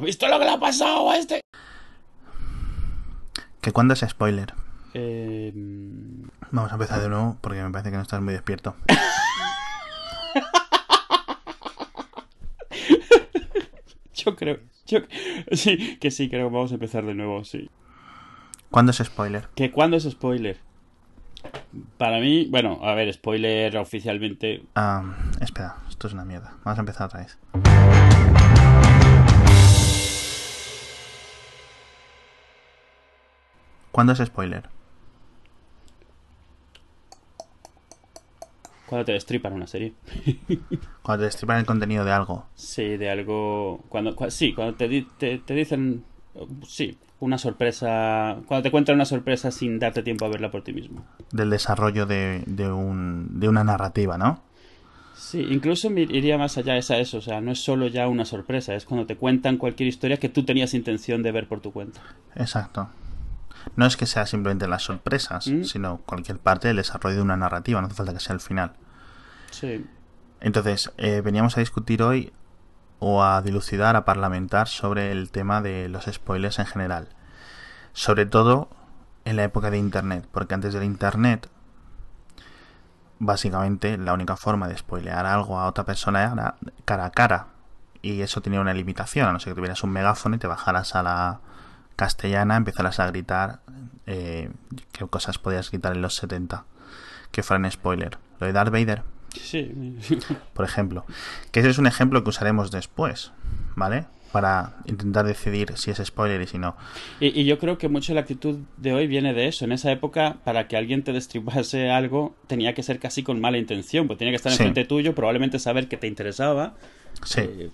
¿Visto lo que le ha pasado a este? ¿Que cuándo es spoiler? Eh... Vamos a empezar de nuevo porque me parece que no estás muy despierto. yo creo. Yo... Sí, que sí, creo que vamos a empezar de nuevo, sí. ¿Cuándo es spoiler? ¿Que cuándo es spoiler? Para mí, bueno, a ver, spoiler oficialmente. Ah, espera, esto es una mierda. Vamos a empezar otra vez. ¿Cuándo es spoiler? Cuando te destripan una serie. Cuando te destripan el contenido de algo. Sí, de algo. Cuando, cu- sí, cuando te, di- te, te dicen. Sí, una sorpresa. Cuando te cuentan una sorpresa sin darte tiempo a verla por ti mismo. Del desarrollo de, de, un, de una narrativa, ¿no? Sí, incluso me iría más allá es a eso. O sea, no es solo ya una sorpresa, es cuando te cuentan cualquier historia que tú tenías intención de ver por tu cuenta. Exacto. No es que sea simplemente las sorpresas, Mm. sino cualquier parte del desarrollo de una narrativa, no hace falta que sea el final. Sí. Entonces, eh, veníamos a discutir hoy o a dilucidar, a parlamentar sobre el tema de los spoilers en general. Sobre todo en la época de Internet, porque antes del Internet, básicamente la única forma de spoilear algo a otra persona era cara a cara. Y eso tenía una limitación, a no ser que tuvieras un megáfono y te bajaras a la castellana, empezaras a gritar eh, qué cosas podías gritar en los 70 que fueran spoiler. Lo de Darth Vader, Sí. por ejemplo. Que ese es un ejemplo que usaremos después, ¿vale? Para intentar decidir si es spoiler y si no. Y, y yo creo que mucho la actitud de hoy viene de eso. En esa época, para que alguien te destripase algo, tenía que ser casi con mala intención, pues tenía que estar Sí. enfrente tuyo, probablemente saber que te interesaba. Sí. Eh,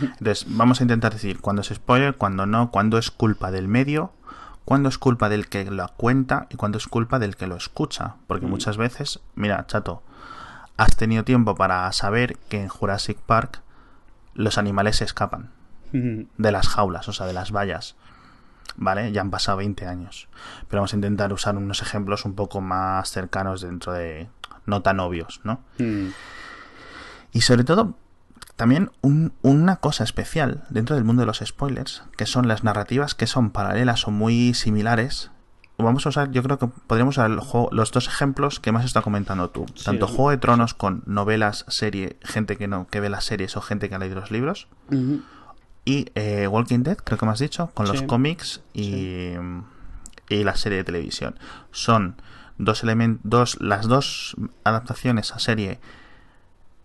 Entonces, vamos a intentar decir cuándo es spoiler, cuándo no, cuándo es culpa del medio, cuándo es culpa del que lo cuenta y cuándo es culpa del que lo escucha. Porque Mm. muchas veces, mira, chato, has tenido tiempo para saber que en Jurassic Park los animales se escapan de las jaulas, o sea, de las vallas. ¿Vale? Ya han pasado 20 años. Pero vamos a intentar usar unos ejemplos un poco más cercanos dentro de... no tan obvios, ¿no? mm, Y sobre todo, también un- una cosa especial dentro del mundo de los spoilers, que son las narrativas que son paralelas o muy similares. Vamos a usar, yo creo que podríamos usar juego- los dos ejemplos que más está comentando tú. Sí, Tanto. Juego de Tronos con novelas, serie, gente que no, que ve las series o gente que ha leído los libros. ujú. Y eh, Walking Dead, creo que me has dicho, con los cómics y, y la serie de televisión. Son dos elementos, dos, las dos adaptaciones a serie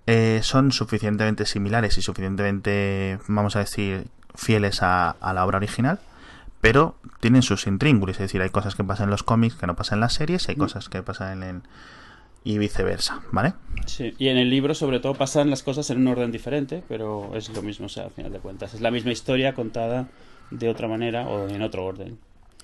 eh, son suficientemente similares y suficientemente, vamos a decir, fieles a, a la obra original, pero tienen sus intríngulis, es decir, hay cosas que pasan en los cómics que no pasan en las series, y hay Mm. cosas que pasan en, en- y viceversa, ¿vale? Sí, y en el libro sobre todo pasan las cosas en un orden diferente, pero es lo mismo, o sea, al final de cuentas. Es la misma historia contada de otra manera o en otro orden.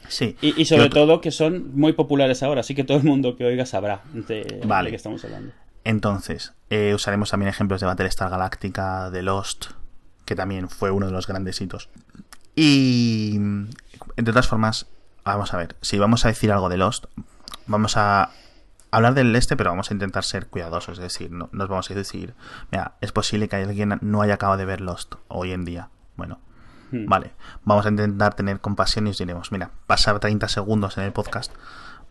Sí. Y, y sobre otro- todo que son muy populares ahora, así que todo el mundo que oiga sabrá de, Vale. de qué estamos hablando. Entonces, eh, usaremos también ejemplos de Battlestar Galactica, de Lost, que también fue uno de los grandes hitos. Y, de todas formas, vamos a ver, si vamos a decir algo de Lost, vamos a hablar del este, pero vamos a intentar ser cuidadosos, es decir, no nos vamos a decir, mira, es posible que alguien no haya acabado de ver Lost hoy en día. Bueno, Hmm. Vale, vamos a intentar tener compasión y os diremos, mira, pasar 30 segundos en el podcast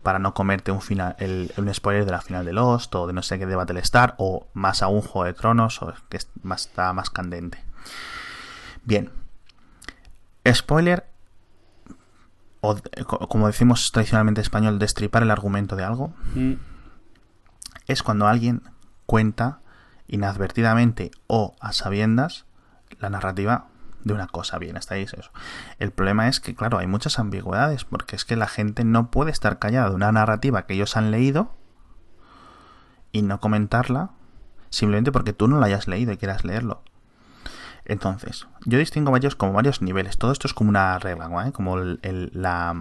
para no comerte un final, el, un spoiler de la final de Lost o de no sé qué de Battlestar o más aún Juego de Tronos o que más, está más candente. Bien, spoiler o como decimos tradicionalmente en español, destripar el argumento de algo Mm, es cuando alguien cuenta inadvertidamente o a sabiendas la narrativa de una cosa. Bien, hasta ahí es eso. El problema es que, claro, hay muchas ambigüedades, porque es que la gente no puede estar callada de una narrativa que ellos han leído y no comentarla simplemente porque tú no la hayas leído y quieras leerlo. Entonces, yo distingo varios como varios niveles. Todo esto es como una regla, ¿eh? como el- el- la,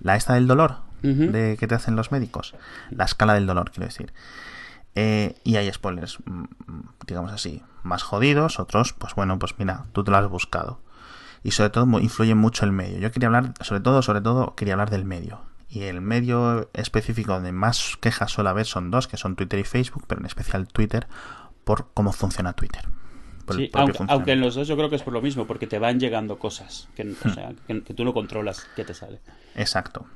la esta del dolor de que te hacen los médicos. La escala del dolor, quiero decir. Eh, y hay spoilers, mm, digamos así, más jodidos, otros, pues bueno, pues mira, tú te lo has buscado. Y sobre todo influye mucho el medio. Yo quería hablar, sobre todo, sobre todo, quería hablar del medio. Y el medio específico donde más quejas suele haber son dos, que son Twitter y Facebook, pero en especial Twitter, por cómo funciona Twitter. Sí, aunque, en los dos yo creo que es por lo mismo, porque te van llegando cosas que, Hmm. o sea, que, que tú no controlas qué te sale. Exacto.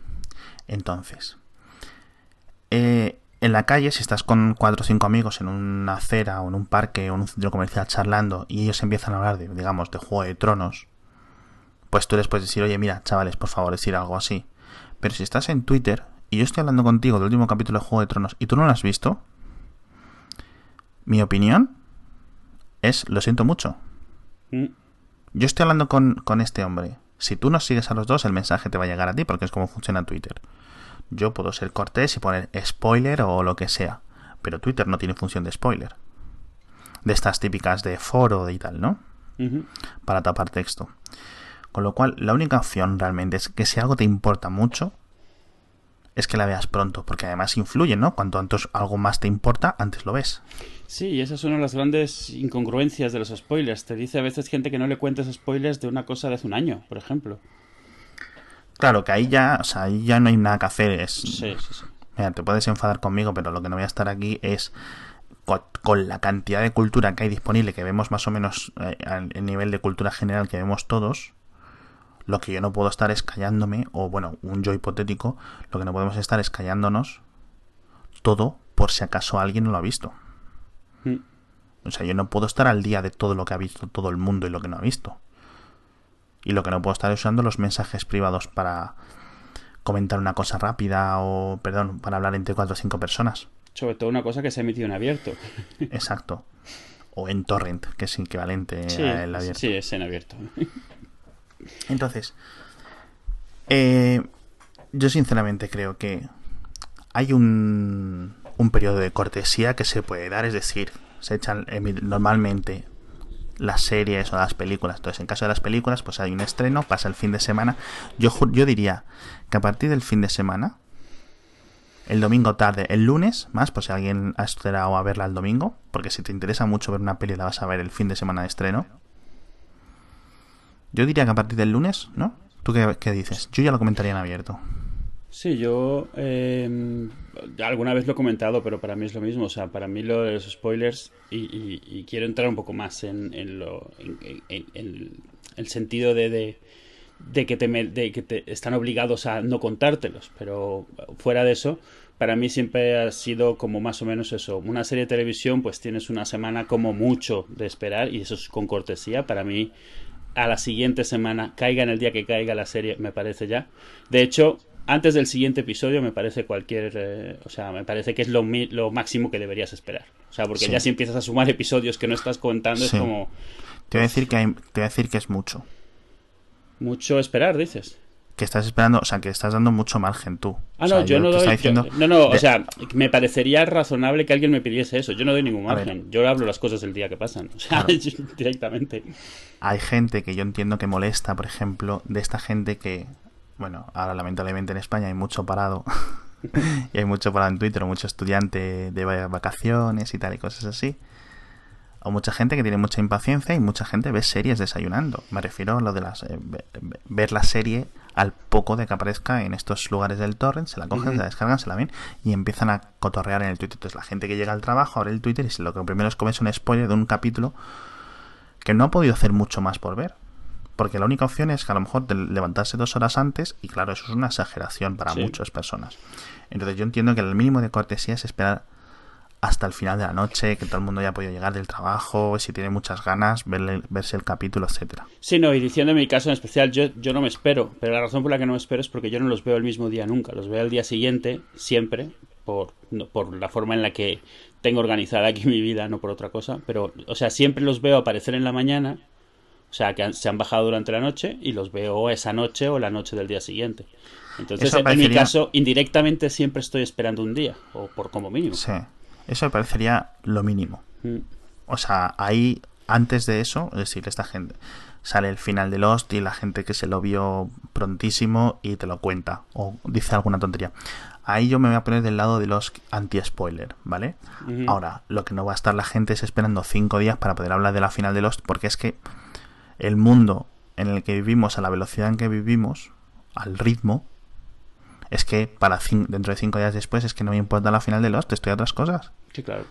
Entonces, eh, en la calle, si estás con cuatro o cinco amigos en una acera o en un parque o en un centro comercial charlando y ellos empiezan a hablar de, digamos, de Juego de Tronos, pues tú les puedes decir, oye, mira, chavales, por favor, decir algo así. Pero si estás en Twitter y yo estoy hablando contigo del último capítulo de Juego de Tronos y tú no lo has visto, mi opinión es, lo siento mucho, Mm, yo estoy hablando con, con este hombre. Si tú nos sigues a los dos, el mensaje te va a llegar a ti porque es como funciona Twitter. Yo puedo ser cortés y poner spoiler o lo que sea, pero Twitter no tiene función de spoiler. De estas típicas de foro y tal, ¿no? Para tapar texto. Con lo cual, la única opción realmente es que si algo te importa mucho, es que la veas pronto, porque además influye, ¿no? Cuanto antes algo más te importa, antes lo ves. Sí, y esa es una de las grandes incongruencias de los spoilers. Te dice a veces gente que no le cuentes spoilers de una cosa de hace un año, por ejemplo. Claro que ahí ya, o sea, ahí ya no hay nada que hacer. Es, Sí, sí, sí. Mira, te puedes enfadar conmigo, pero lo que no voy a estar aquí es co- con la cantidad de cultura que hay disponible, que vemos más o menos eh, el nivel de cultura general que vemos todos. Lo que yo no puedo estar es callándome, o bueno, un yo hipotético, lo que no podemos estar es callándonos todo por si acaso alguien no lo ha visto. Mm. O sea, yo no puedo estar al día de todo lo que ha visto todo el mundo y lo que no ha visto. Y lo que no puedo estar es usando los mensajes privados para comentar una cosa rápida o, perdón, para hablar entre cuatro o cinco personas. Sobre todo una cosa que se ha emitido en abierto. Exacto. O en torrent, que es equivalente Sí, a el abierto. sí, es en abierto. Entonces, eh, yo sinceramente creo que hay un, un periodo de cortesía que se puede dar, es decir, se echan emi- normalmente las series o las películas. Entonces, en caso de las películas, pues hay un estreno, pasa el fin de semana. Yo, yo diría que a partir del fin de semana, el domingo tarde, el lunes, más, por si alguien ha esperado a verla el domingo, porque si te interesa mucho ver una peli, la vas a ver el fin de semana de estreno. Yo diría que a partir del lunes, ¿no? ¿Tú qué, qué dices? Yo ya lo comentaría en abierto. Sí, yo eh, alguna vez lo he comentado, pero para mí es lo mismo. O sea, para mí lo de los spoilers, y, quiero entrar un poco más en, en lo, en, el sentido de, de, que te, de que te están obligados a no contártelos. Pero fuera de eso, para mí siempre ha sido como más o menos eso. Una serie de televisión, pues tienes una semana como mucho de esperar, y eso es con cortesía. Para mí, a la siguiente semana, caiga en el día que caiga la serie, me parece ya. De hecho, antes del siguiente episodio me parece cualquier, eh, o sea, me parece que es lo, lo máximo que deberías esperar. O sea, porque Sí. ya si empiezas a sumar episodios que no estás contando Sí. es como Te voy a decir que, hay- te voy a decir que es mucho. mucho esperar, dices. Que estás esperando, o sea, que estás dando mucho margen tú. Ah, O sea, no, yo no doy. yo- no, no, o de- sea, me parecería razonable que alguien me pidiese eso. Yo no doy ningún margen. Yo hablo las cosas del día que pasan. O sea, Claro. directamente. hay gente que yo entiendo que molesta, por ejemplo, de esta gente que, bueno, ahora lamentablemente en España hay mucho parado. y hay mucho parado en Twitter, o mucho estudiante de va- vacaciones y tal y cosas así. O mucha gente que tiene mucha impaciencia y mucha gente ve series desayunando. Me refiero a lo de las eh, ve- ve- ver la serie al poco de que aparezca en estos lugares del torrent, se la cogen, se la descargan, se la ven y empiezan a cotorrear en el Twitter. Entonces la gente que llega al trabajo abre el Twitter y lo que primero es comer es un spoiler de un capítulo que no ha podido hacer mucho más por ver. Porque la única opción es que a lo mejor levantarse dos horas antes, y claro, eso es una exageración para Sí. muchas personas. Entonces yo entiendo que el mínimo de cortesía es esperar hasta el final de la noche, que todo el mundo ya ha podido llegar del trabajo, si tiene muchas ganas, verle- verse el capítulo, etcétera. Sí, no, y diciendo en mi caso en especial, yo, yo no me espero, pero la razón por la que no me espero es porque yo no los veo el mismo día nunca, los veo al día siguiente, siempre, por, no- por la forma en la que tengo organizada aquí mi vida, no por otra cosa, pero, o sea, siempre los veo aparecer en la mañana, o sea, que han- se han bajado durante la noche y los veo esa noche o la noche del día siguiente. Entonces, en mi caso, indirectamente siempre estoy esperando un día, o por como mínimo. Sí, eso me parecería lo mínimo. Mm. O sea, ahí, antes de eso, es decir, esta gente sale el final de Lost y la gente que se lo vio prontísimo y te lo cuenta o dice alguna tontería. Ahí yo me voy a poner del lado de los anti-spoiler, ¿vale? Ahora, lo que no va a estar la gente es esperando cinco días para poder hablar de la final de Lost, porque es que el mundo en el que vivimos, a la velocidad en que vivimos, al ritmo, es que para dentro de cinco días después es que no me importa la final de Lost, estoy a otras cosas. Sí, claro.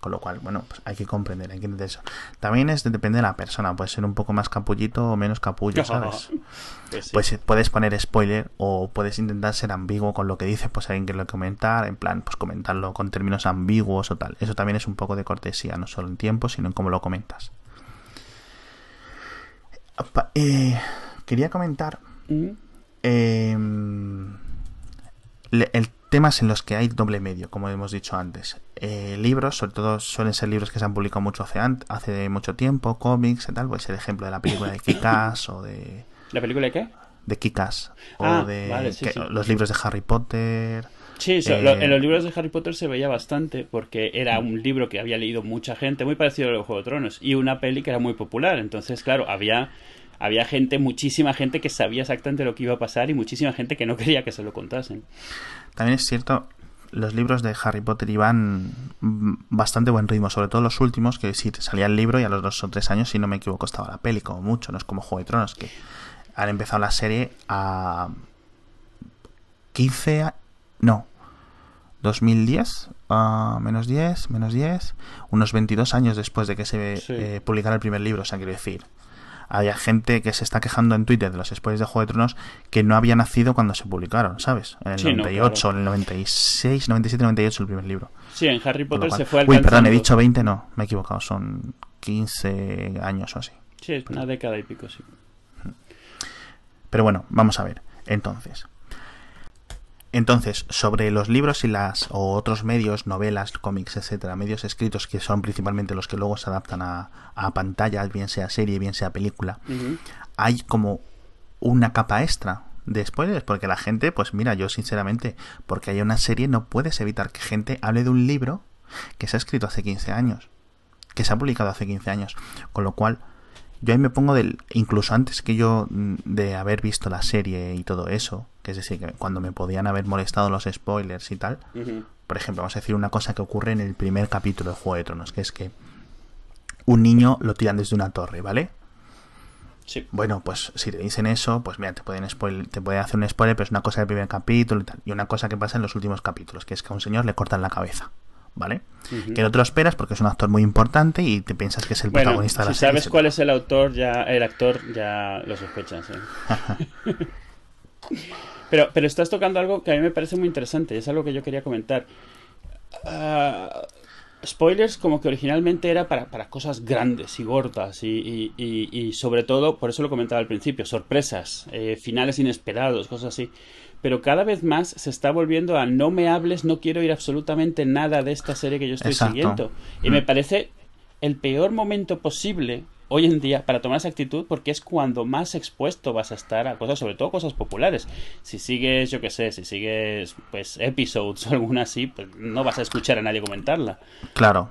Con lo cual, bueno, pues hay que comprender, hay que entender eso. También es depende de la persona, puede ser un poco más capullito o menos capullo, ¿sabes? Pues sí. Pues eh, puedes poner spoiler o puedes intentar ser ambiguo con lo que dice, pues alguien que lo comentar, en plan, pues comentarlo con términos ambiguos o tal. Eso también es un poco de cortesía, no solo en tiempo, sino en cómo lo comentas. Eh, quería comentar Mm. eh, le- el temas en los que hay doble medio, como hemos dicho antes. Eh, libros, sobre todo suelen ser libros que se han publicado mucho hace, hace mucho tiempo, cómics y tal, pues el ejemplo de la película de Kikas o de, ¿La película de qué? de Kikas o Ah, de vale, sí, que- sí. los libros de Harry Potter. Sí, Eh, lo- en los libros de Harry Potter se veía bastante porque era un libro que había leído mucha gente, muy parecido a Juego de Tronos, y una peli que era muy popular. Entonces, claro, había, había gente, muchísima gente que sabía exactamente lo que iba a pasar y muchísima gente que no quería que se lo contasen. También es cierto, los libros de Harry Potter iban bastante buen ritmo, sobre todo los últimos, que sí, salía el libro y a los dos o tres años, si no me equivoco, estaba la peli, como mucho, no es como Juego de Tronos, que han empezado la serie a 15, a- no, 2010, a menos 10, menos 10, unos 22 años después de que se Sí. eh, publicara el primer libro, o sea, quiero decir, hay gente que se está quejando en Twitter de los spoilers de Juego de Tronos que no había nacido cuando se publicaron, ¿sabes? En el Sí, no, 98, claro. en el 96, 97, 98 el primer libro. Sí, en Harry Potter cual- se fue Uy, alcanzando... perdón, he dicho 20, no, me he equivocado, son 15 años o así. Sí, es una década y pico, sí. Pero bueno, vamos a ver. Entonces. Entonces, sobre los libros y las o otros medios, novelas, cómics, etcétera, medios escritos que son principalmente los que luego se adaptan a, a pantalla, bien sea serie, bien sea película, hay como una capa extra de spoilers, porque la gente, pues mira, yo sinceramente, porque hay una serie, no puedes evitar que gente hable de un libro que se ha escrito hace 15 años, que se ha publicado hace 15 años, con lo cual yo ahí me pongo del, incluso antes que yo mm, de haber visto la serie y todo eso, que es decir, que cuando me podían haber molestado los spoilers y tal, por ejemplo, vamos a decir una cosa que ocurre en el primer capítulo de Juego de Tronos, que es que un niño lo tiran desde una torre, ¿vale? Sí. Bueno, pues si te dicen eso, pues mira, te pueden spoil- te puede hacer un spoiler, pero es una cosa del primer capítulo y tal. Y una cosa que pasa en los últimos capítulos, que es que a un señor le cortan la cabeza, ¿vale? Que no te lo esperas porque es un actor muy importante y te piensas que es el Bueno, protagonista de si la serie. sabes cuál es el autor, ya el actor, ya lo sospechas. ¿eh? pero, pero estás tocando algo que a mí me parece muy interesante, y es algo que yo quería comentar. Ah, spoilers como que originalmente era para, para cosas grandes y gordas y, y- y- y sobre todo, por eso lo comentaba al principio, sorpresas, eh, finales inesperados, cosas así. Pero cada vez más se está volviendo a no me hables, no quiero ir absolutamente nada de esta serie que yo estoy Exacto. siguiendo. Y Mm. me parece el peor momento posible hoy en día para tomar esa actitud porque es cuando más expuesto vas a estar a cosas, sobre todo cosas populares. Si sigues, yo qué sé, si sigues pues episodes o alguna así, pues no vas a escuchar a nadie comentarla. Claro,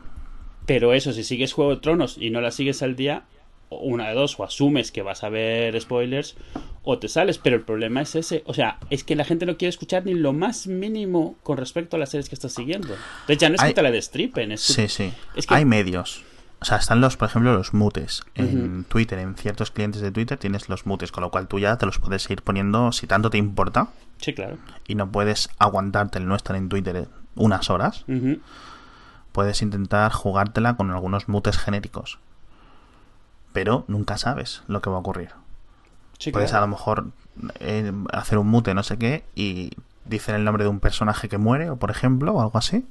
Pero eso, si sigues Juego de Tronos y no la sigues al día, una de dos, o asumes que vas a ver spoilers, o te sales, pero el problema es ese. O sea, es que la gente no quiere escuchar ni lo más mínimo con respecto a las series que estás siguiendo. Entonces ya no es Hay- que te la destripen, es que- sí, sí. es que- Hay medios. O sea, están los, por ejemplo, los mutes. En. Twitter, en ciertos clientes de Twitter tienes los mutes, con lo cual tú ya te los puedes ir poniendo si tanto te importa Sí, claro. y no puedes aguantarte el no estar en Twitter unas horas. Puedes intentar jugártela con algunos mutes genéricos. Pero nunca sabes lo que va a ocurrir. Sí, puedes claro. a lo mejor eh, hacer un mute no sé qué y dicen el nombre de un personaje que muere, o por ejemplo, o algo así,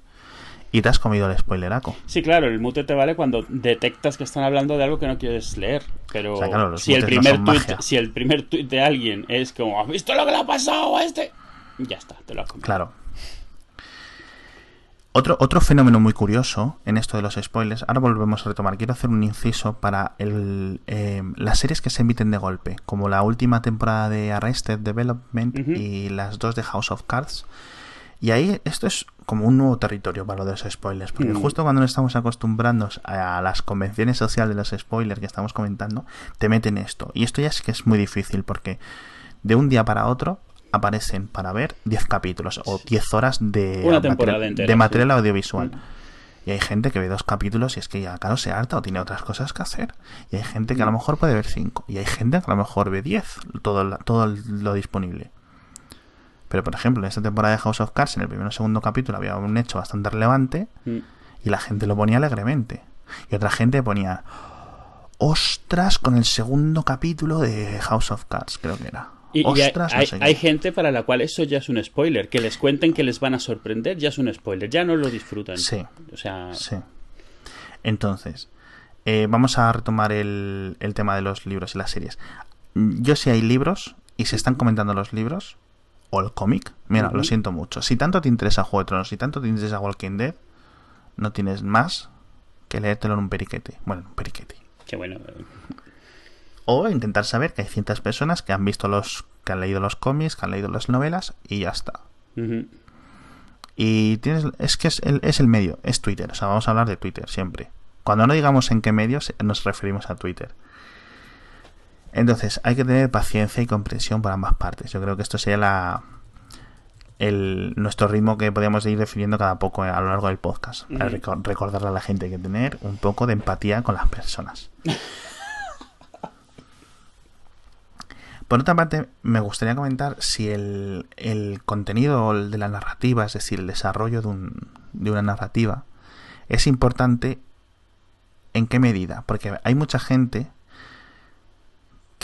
y te has comido el spoileraco. Sí, claro, el mute te vale cuando detectas que están hablando de algo que no quieres leer. Pero O sea, claro, los si, el no primer magia. si el primer tuit de alguien es como, ¿has visto lo que le ha pasado a este? Ya está, te lo has comido. Claro. Otro, otro fenómeno muy curioso en esto de los spoilers, ahora volvemos a retomar, quiero hacer un inciso para el, eh, las series que se emiten de golpe, como la última temporada de Arrested Development y las dos de House of Cards. Y ahí esto es como un nuevo territorio para lo de los spoilers, porque Mm. justo cuando nos estamos acostumbrando a las convenciones sociales de los spoilers que estamos comentando, te meten esto. Y esto ya es que es muy difícil, porque de un día para otro aparecen para ver 10 capítulos o 10 horas de, Una entera, de material sí. audiovisual. Mm. Y hay gente que ve dos capítulos y es que ya, claro, se harta o tiene otras cosas que hacer. Y hay gente que a lo Mm. mejor puede ver cinco. Y hay gente que a lo mejor ve 10, todo, todo lo disponible. Pero, por ejemplo, en esta temporada de House of Cards, en el primer o segundo capítulo había un hecho bastante relevante. Mm. Y la gente lo ponía alegremente. Y otra gente ponía, ostras, con el segundo capítulo de House of Cards, creo que era. Y, y hay, ostras, no hay- sé qué. hay gente para la cual eso ya es un spoiler. Que les cuenten que les van a sorprender ya es un spoiler. Ya no lo disfrutan. Sí. O sea, Sí. Entonces, eh, vamos a retomar el, el tema de los libros y las series. Yo si hay libros y se están comentando los libros o el cómic, mira, lo siento mucho. Si tanto te interesa Juego de Tronos, si tanto te interesa Walking Dead, no tienes más que leértelo en un periquete. Bueno, en un periquete. que bueno. O intentar saber que hay ciertas personas que han visto los, que han leído los cómics, que han leído las novelas y ya está. Y tienes, es que es el, es el medio, es Twitter. O sea, vamos a hablar de Twitter siempre. Cuando no digamos en qué medio, se- nos referimos a Twitter. Entonces, hay que tener paciencia y comprensión por ambas partes. Yo creo que esto sería la, el, nuestro ritmo que podríamos ir definiendo cada poco a lo largo del podcast. Reco- Recordarle a la gente que tener un poco de empatía con las personas. Por otra parte, me gustaría comentar si el, el contenido de la narrativa, es decir, el desarrollo de, un, de una narrativa, es importante en qué medida. Porque hay mucha gente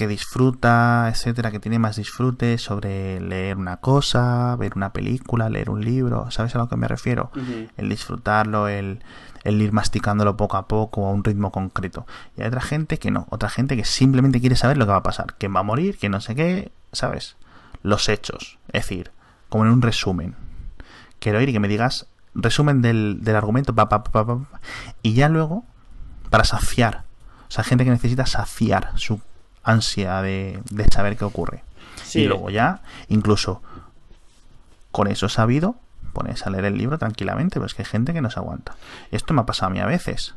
que disfruta, etcétera, que tiene más disfrute sobre leer una cosa, ver una película, leer un libro. ¿Sabes a lo que me refiero? El disfrutarlo, el, el ir masticándolo poco a poco a un ritmo concreto. Y hay otra gente que no, otra gente que simplemente quiere saber lo que va a pasar, quién va a morir, quién no sé qué, ¿sabes? Los hechos, es decir, como en un resumen. Quiero ir y que me digas resumen del, del argumento, pa, pa, pa, pa, pa, y ya luego, para saciar, o sea, gente que necesita saciar su ansia de, de saber qué ocurre. Sí. Y luego ya, incluso con eso sabido, pones a leer el libro tranquilamente, pero es que hay gente que no se aguanta. Esto me ha pasado a mí a veces.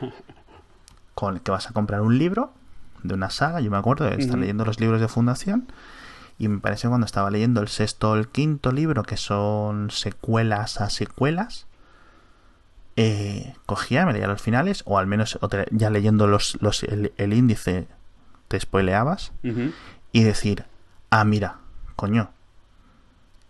Con que vas a comprar un libro de una saga, yo me acuerdo de estar leyendo los libros de Fundación, y me parece cuando estaba leyendo el sexto o el quinto libro, que son secuelas a secuelas, eh, cogía, me leía los finales, o al menos ya leyendo los, los, el, el índice, te spoileabas, y decir, ah, mira, coño.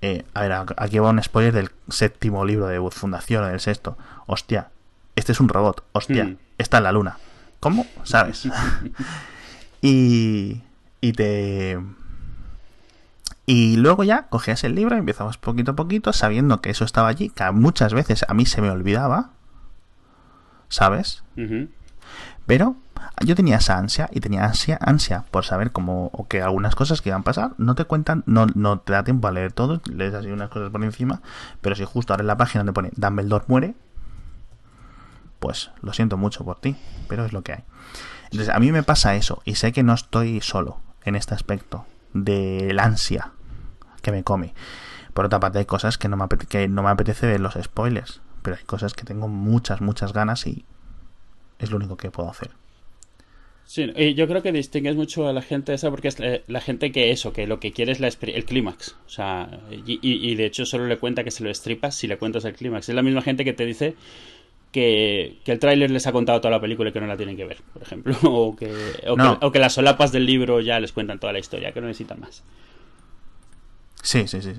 Eh, a ver, aquí va un spoiler del séptimo libro de Fundación o del sexto. Hostia, este es un robot. Hostia, Hmm. está en la luna. ¿Cómo? ¿Sabes? y, y te... Y luego ya cogías el libro y empezabas poquito a poquito, sabiendo que eso estaba allí, que muchas veces a mí se me olvidaba, ¿sabes? Pero yo tenía esa ansia y tenía ansia, ansia por saber cómo o que algunas cosas que iban a pasar no te cuentan, no, no te da tiempo a leer todo, lees así unas cosas por encima, pero si justo ahora en la página te pone Dumbledore muere, pues lo siento mucho por ti, pero es lo que hay. Entonces a mí me pasa eso y sé que no estoy solo en este aspecto del ansia que me come. Por otra parte hay cosas que no me apetece, que no me apetece ver los spoilers, pero hay cosas que tengo muchas, muchas ganas y es lo único que puedo hacer. Sí, y yo creo que distingues mucho a la gente esa porque es la, la gente que eso, que lo que quiere es la el clímax. O sea, y, y- y de hecho solo le cuenta que se lo estripas si le cuentas el clímax. Es la misma gente que te dice que, que el tráiler les ha contado toda la película y que no la tienen que ver, por ejemplo. O que, o, No. que, o que las solapas del libro ya les cuentan toda la historia, que no necesitan más. Sí, sí, sí.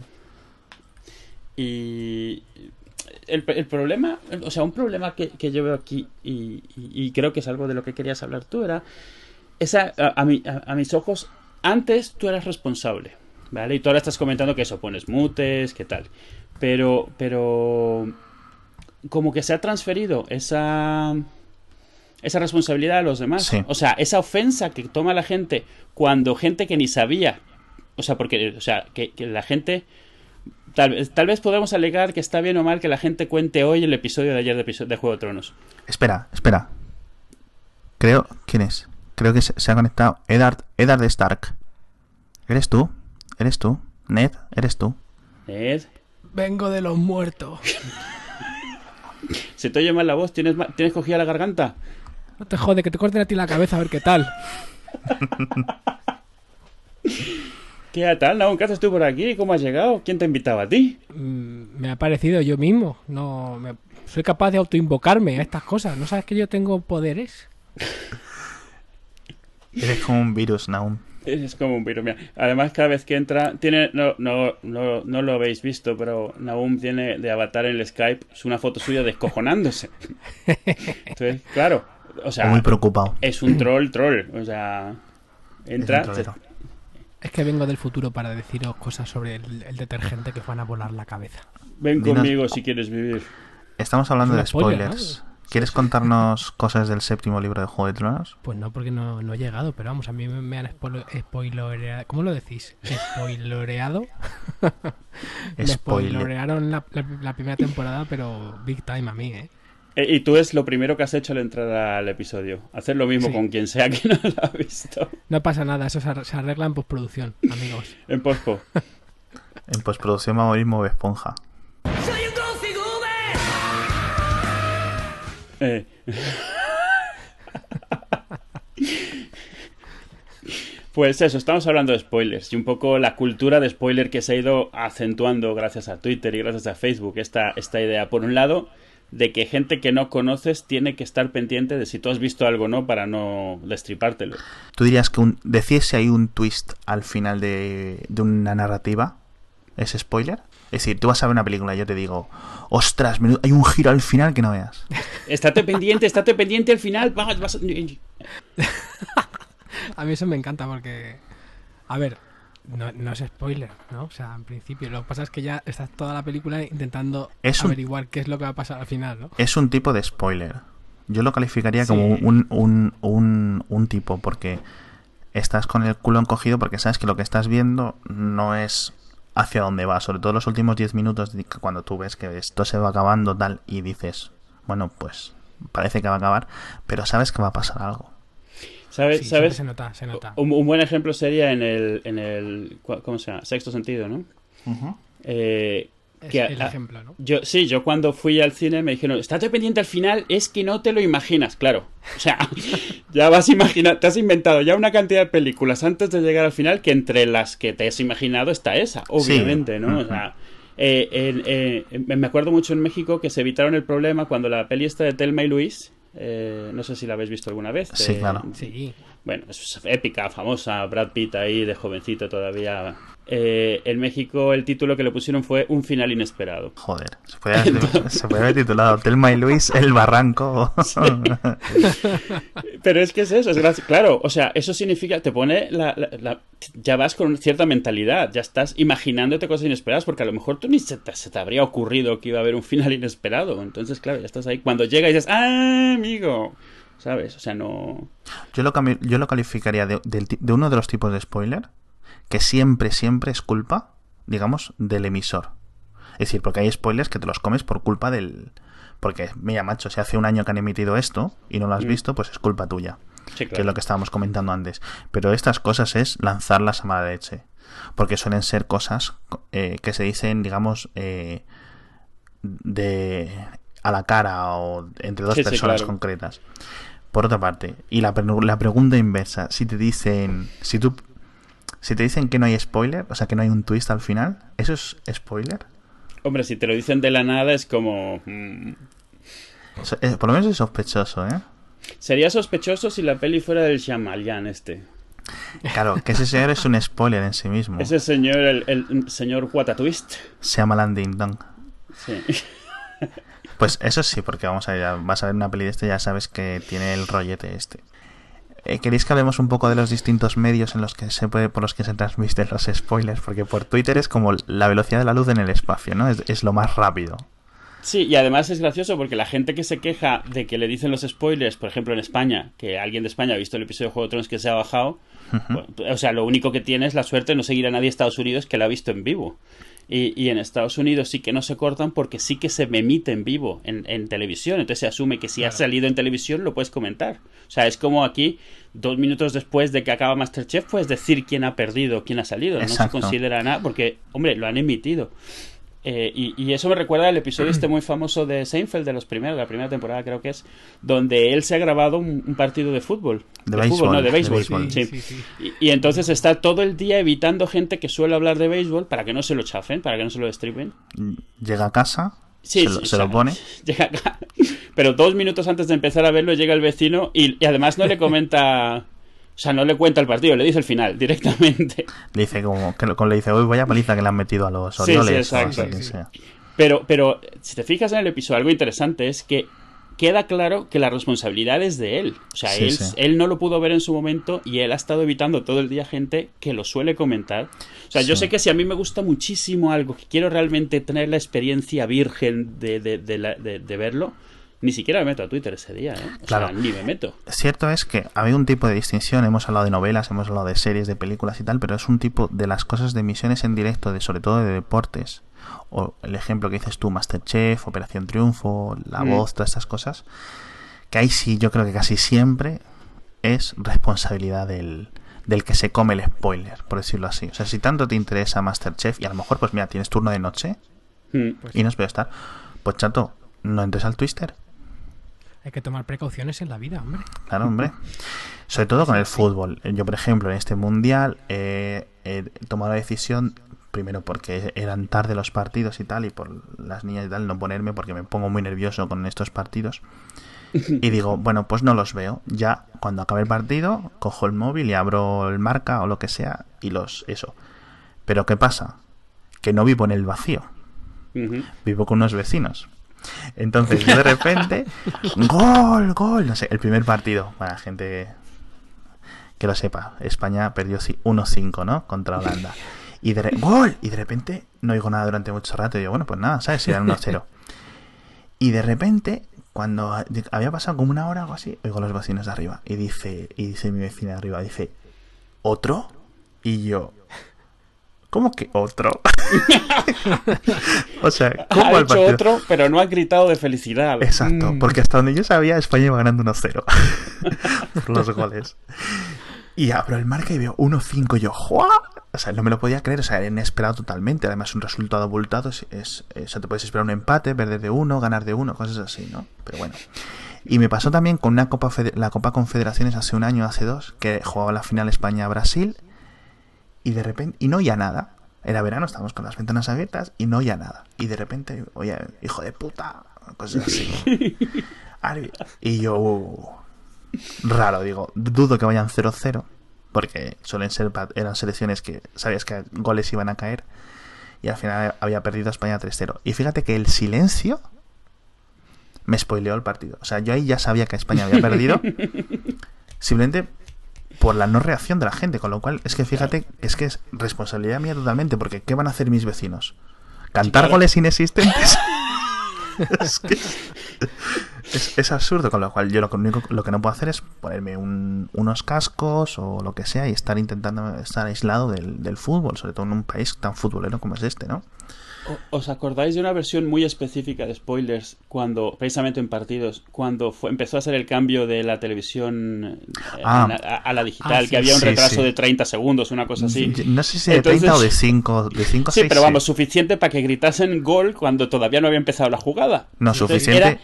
Y el, el problema, o sea, un problema que, que yo veo aquí, y, y- y creo que es algo de lo que querías hablar tú, era, esa, a, a mi- a- a mis ojos, antes tú eras responsable, ¿vale? Y tú ahora estás comentando que eso, pones mutes, que tal. Pero, pero, como que se ha transferido esa, esa responsabilidad a los demás. Sí. O sea, esa ofensa que toma la gente cuando gente que ni sabía, o sea, porque, o sea, que, que la gente... Tal, vez- tal vez podemos alegar que está bien o mal que la gente cuente hoy el episodio de ayer de, de Juego de Tronos. Espera, espera. Creo, ¿quién es? Creo que se, se ha conectado Eddard, Eddard Stark. ¿Eres tú? ¿Eres tú? Ned, ¿eres tú? Ned, Vengo de los muertos. se te oye mal la voz, ¿tienes, ¿tienes cogida la garganta? No te jode, que te corten a ti la cabeza a ver qué tal. ¿Qué tal? ¿No? ¿Qué haces tú por aquí? ¿Cómo has llegado? ¿Quién te invitaba a ti? Mm, me ha parecido yo mismo. No, me- soy capaz de autoinvocarme a estas cosas. ¿No sabes que yo tengo poderes? Eres como un virus, Naum. Es como un virus. Mira. Además, cada vez que entra, tiene. No, no, no, no lo habéis visto, pero Naum tiene de avatar en el Skype es una foto suya descojonándose. Entonces, claro. O sea, Muy preocupado. es un troll, troll. O sea, entra. Es un trolero. Es que vengo del futuro para deciros cosas sobre el, el detergente que os van a volar la cabeza. Ven Dinos- conmigo si quieres vivir. Estamos hablando Es de spoiler, spoilers. ¿Quieres contarnos cosas del séptimo libro de Juego de Tronos? Pues no, porque no, no he llegado, pero vamos, a mí me, me han spoilo- spoiloreado. ¿Cómo lo decís? ¿Spoiloreado? me Spoiler. spoilorearon la, la- la primera temporada, pero big time a mí, ¿eh? Eh, y tú es lo primero que has hecho al entrar al episodio. Hacer lo mismo Sí. con quien sea que no lo ha visto. No pasa nada, eso se, ar- se arregla en postproducción, amigos. En pospo. En postproducción va a Mob Esponja. Eh. Pues eso, estamos hablando de spoilers y un poco la cultura de spoiler que se ha ido acentuando gracias a Twitter y gracias a Facebook. Esta, esta idea, por un lado, de que gente que no conoces tiene que estar pendiente de si tú has visto algo o no para no destripártelo. ¿Tú dirías que un, decir si hay un twist al final de, de una narrativa es spoiler? Es decir, tú vas a ver una película y yo te digo, ostras, menudo- hay un giro al final que no veas. Estate pendiente, estate pendiente al final. vas- vas- A mí eso me encanta porque, a ver, no, no es spoiler, ¿no? O sea, en principio, lo que pasa es que ya estás toda la película intentando Es un- averiguar qué es lo que va a pasar al final, ¿no? Es un tipo de spoiler. Yo lo calificaría Sí. como un, un, un, un tipo porque estás con el culo encogido porque sabes que lo que estás viendo no es hacia dónde va. Sobre todo los últimos 10 minutos cuando tú ves que esto se va acabando tal y dices, bueno, pues parece que va a acabar, pero sabes que va a pasar algo. ¿Sabes? Sí, ¿sabes? se nota, se nota. Un, un buen ejemplo sería en el, en el ¿cu- ¿cómo se llama? Sexto sentido, ¿no? Eh, Es el a- ejemplo, ¿no? Yo, sí, yo cuando fui al cine me dijeron, estate pendiente al final, es que no te lo imaginas, claro. O sea, ya vas a imaginar, te has inventado ya una cantidad de películas antes de llegar al final que entre las que te has imaginado está esa, obviamente, ¿no? O sea, eh, eh, me acuerdo mucho en México que se evitaron el problema cuando la peli esta de Telma y Luis, eh, no sé si la habéis visto alguna vez. Sí, de- claro. Sí. Bueno, es épica, famosa, Brad Pitt ahí de jovencito todavía. Eh, en México el título que le pusieron fue Un final inesperado. Joder, se puede haber, se puede haber titulado Telma y Luis, el barranco. Pero es que es eso, es. Claro, o sea, eso significa, te pone la, la- la- Ya vas con cierta mentalidad, ya estás imaginándote cosas inesperadas, porque a lo mejor tú ni se te, se te habría ocurrido que iba a haber un final inesperado. Entonces, claro, ya estás ahí. Cuando llega y dices, ¡ah, amigo! ¿Sabes? O sea, no. Yo lo, yo lo calificaría de, de uno de los tipos de spoiler que siempre, siempre es culpa, digamos, del emisor. Es decir, porque hay spoilers que te los comes por culpa del... Porque, mira, macho, si hace un año que han emitido esto y no lo has Mm. visto, pues es culpa tuya. Sí, Que es claro. lo que estábamos comentando antes. Pero estas cosas es lanzarlas a mala leche. Porque suelen ser cosas eh, que se dicen, digamos, eh, de a la cara o entre dos Sí, sí, personas claro. concretas. Por otra parte, y la, la pregunta inversa, si te dicen, si tú, si te dicen que no hay spoiler, o sea que no hay un twist al final, ¿eso es spoiler? Hombre, si te lo dicen de la nada es como. mm, eh, por lo menos es sospechoso, ¿eh? Sería sospechoso si la peli fuera del Shyamalan este. Claro, que ese señor es un spoiler en sí mismo. Ese señor, el, el señor Watatwist. Se llama Landing Dong. Sí. Pues eso sí, porque vamos a ver, ya vas a ver una peli de este, ya sabes que tiene el rollete este. Eh, ¿Queréis que hablemos un poco de los distintos medios en los que se puede, por los que se transmiten los spoilers? Porque por Twitter es como la velocidad de la luz en el espacio, ¿no? Es, es lo más rápido. Sí, y además es gracioso porque la gente que se queja de que le dicen los spoilers, por ejemplo en España, que alguien de España ha visto el episodio de Juego de Tronos que se ha bajado, bueno, o sea, lo único que tiene es la suerte de no seguir a nadie de Estados Unidos que la ha visto en vivo. Y, y en Estados Unidos sí que no se cortan porque sí que se emite en vivo en, en televisión. Entonces se asume que si ha salido en televisión lo puedes comentar. O sea, es como aquí, dos minutos después de que acaba Masterchef, puedes decir quién ha perdido, quién ha salido. No se considera nada porque, hombre, lo han emitido. Eh, y, y eso me recuerda al episodio este muy famoso de Seinfeld, de los primeros, de la primera temporada creo que es, donde él se ha grabado un, un partido de fútbol. De fútbol, béisbol, no, de de béisbol. sí. sí, sí. Y, y entonces está todo el día evitando gente que suele hablar de béisbol para que no se lo chafen, para que no se lo destripen. Llega a casa, Sí, se, lo, sí, se o sea, lo pone. Llega acá. Pero dos minutos antes de empezar a verlo llega el vecino y, y además no le comenta... O sea, no le cuenta el partido, le dice el final directamente. Le dice como, que, le dice, hoy vaya paliza que le han metido a los Orioles. Sí, sí, exacto, Pero, pero si te fijas en el episodio, algo interesante es que queda claro que la responsabilidad es de él. O sea, él, él, no lo pudo ver en su momento y él ha estado evitando todo el día gente que lo suele comentar. O sea, yo sé que si a mí me gusta muchísimo algo, que quiero realmente tener la experiencia virgen de, de, de, verlo, ni siquiera me meto a Twitter ese día, ¿eh? O sea, ni me meto. Cierto es que había un tipo de distinción, hemos hablado de novelas, hemos hablado de series, de películas y tal, pero es un tipo de las cosas de emisiones en directo, de sobre todo de deportes, o el ejemplo que dices tú, Masterchef, Operación Triunfo, La mm. Voz, todas estas cosas, que ahí sí yo creo que casi siempre es responsabilidad del, del que se come el spoiler, por decirlo así. O sea, si tanto te interesa Masterchef y a lo mejor, pues mira, tienes turno de noche mm. y no puede estar, pues chato, no entres al twister. Hay que tomar precauciones en la vida, hombre. Claro, hombre. Sobre todo con el fútbol. Yo, por ejemplo, en este mundial he tomado la decisión primero porque eran tarde los partidos y tal, y por las niñas y tal, no ponerme porque me pongo muy nervioso con estos partidos. Y digo, bueno, pues no los veo. Ya cuando acabe el partido, cojo el móvil y abro el marca o lo que sea y los eso. Pero ¿qué pasa? Que no vivo en el vacío. Vivo con unos vecinos. Entonces yo de repente, gol, gol, no sé, el primer partido, para la gente que lo sepa, España perdió 1-5, ¿no? Contra Holanda. Y de, ¡Gol! y de repente no oigo nada durante mucho rato. Y digo, bueno, pues nada, ¿sabes? Si eran 1-0. y de repente, cuando había pasado como una hora o algo así, oigo los vecinos de arriba. Y dice, y dice mi vecina de arriba, dice, ¿otro? Y yo, ¿Cómo que otro? o sea, ¿cómo ha hecho otro, pero no ha gritado de felicidad. Exacto, mm. porque hasta donde yo sabía, España iba ganando 1-0 por los goles. Y abro el marca y veo 1-5 y yo, ¡juá! O sea, no me lo podía creer, o sea, era inesperado totalmente. Además, un resultado abultado es, es, o sea, te puedes esperar un empate, perder de uno, ganar de uno, cosas así, ¿no? Pero bueno. Y me pasó también con una Copa la Copa Confederaciones hace un año, hace dos, que jugaba la final España-Brasil y de repente, y no oía nada. Era verano, estábamos con las ventanas abiertas y no oía nada. Y de repente, oye, hijo de puta, cosas así. y yo, uh, raro, digo, dudo que vayan 0-0, porque suelen ser, eran selecciones que sabías que goles iban a caer, y al final había perdido España 3-0. Y fíjate que el silencio me spoileó el partido. O sea, yo ahí ya sabía que España había perdido, simplemente por la no reacción de la gente, con lo cual es que fíjate, es que es responsabilidad mía totalmente, porque ¿qué van a hacer mis vecinos? ¿Cantar goles inexistentes? es que es, absurdo, con lo cual yo lo, único, lo que no puedo hacer es ponerme unos cascos o lo que sea y estar intentando estar aislado del, del fútbol, sobre todo en un país tan futbolero como es este, ¿no? ¿Os acordáis de una versión muy específica de spoilers cuando, precisamente en partidos, cuando fue, empezó a hacer el cambio de la televisión eh, ah. a, la digital, ah, que había un retraso de 30 segundos, una cosa así? No sé si de 30 o de 5, de 5 Sí, pero vamos, suficiente para que gritasen gol cuando todavía no había empezado la jugada. No, suficiente.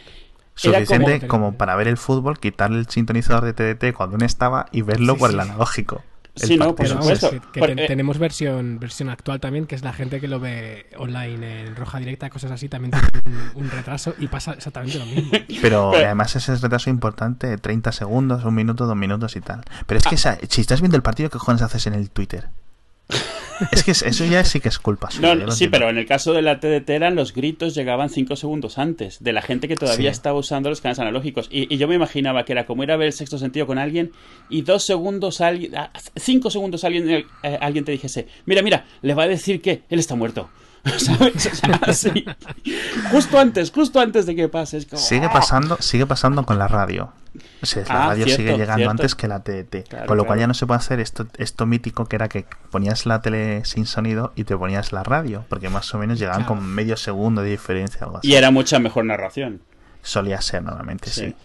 suficiente como... para ver el fútbol, quitarle el sintonizador de TDT cuando uno estaba y verlo por el analógico. Sí, no, por supuesto. Eh, tenemos versión versión actual también, que es la gente que lo ve online en roja directa, cosas así, también tiene un, retraso y pasa exactamente lo mismo. Pero, además ese retraso importante, 30 segundos, un minuto, dos minutos y tal. Pero es que ah. si estás viendo el partido, ¿qué cojones haces en el Twitter? Es que eso ya sí que es culpa suya. sí, pero en el caso de la TDT eran los gritos llegaban cinco segundos antes de la gente que todavía estaba usando los canales analógicos. Y, yo me imaginaba que era como ir a ver el sexto sentido con alguien y dos segundos, alguien, ah, cinco segundos alguien, eh, alguien te dijese, mira, mira, le va a decir que él está muerto. Justo antes, justo antes de que pase. sigue ¡ah! pasando, sigue pasando con la radio. la ah, radio sigue llegando antes que la TDT. con lo cual ya no se puede hacer esto, esto mítico que era que ponías la tele sin sonido y te ponías la radio, porque más o menos llegaban con medio segundo de diferencia. Algo así. Y era mucha mejor narración. Solía ser normalmente, sí.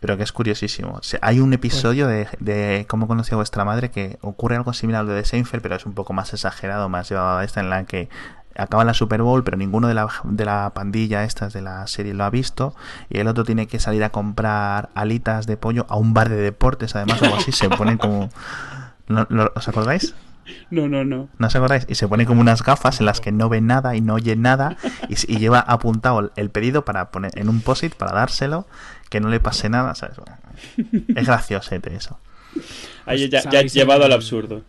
Pero que es curiosísimo. hay un episodio de, de Cómo conocí a vuestra madre que ocurre algo similar a lo de Seinfeld, pero es un poco más exagerado, más llevado a esta, en la que acaba la Super Bowl, pero ninguno de la, de la pandilla estas de la serie lo ha visto, y el otro tiene que salir a comprar alitas de pollo a un bar de deportes, además, o algo así, se ponen como... ¿Os acordáis? No, no, no. ¿No os acordáis? Y se pone como unas gafas en las que no ve nada y no oye nada y, y lleva apuntado el pedido para poner en un posit para dárselo que no le pase nada, ¿sabes? es gracioso eso. Ahí Pues, ya, ya ¿sabéis llevado el- al absurdo.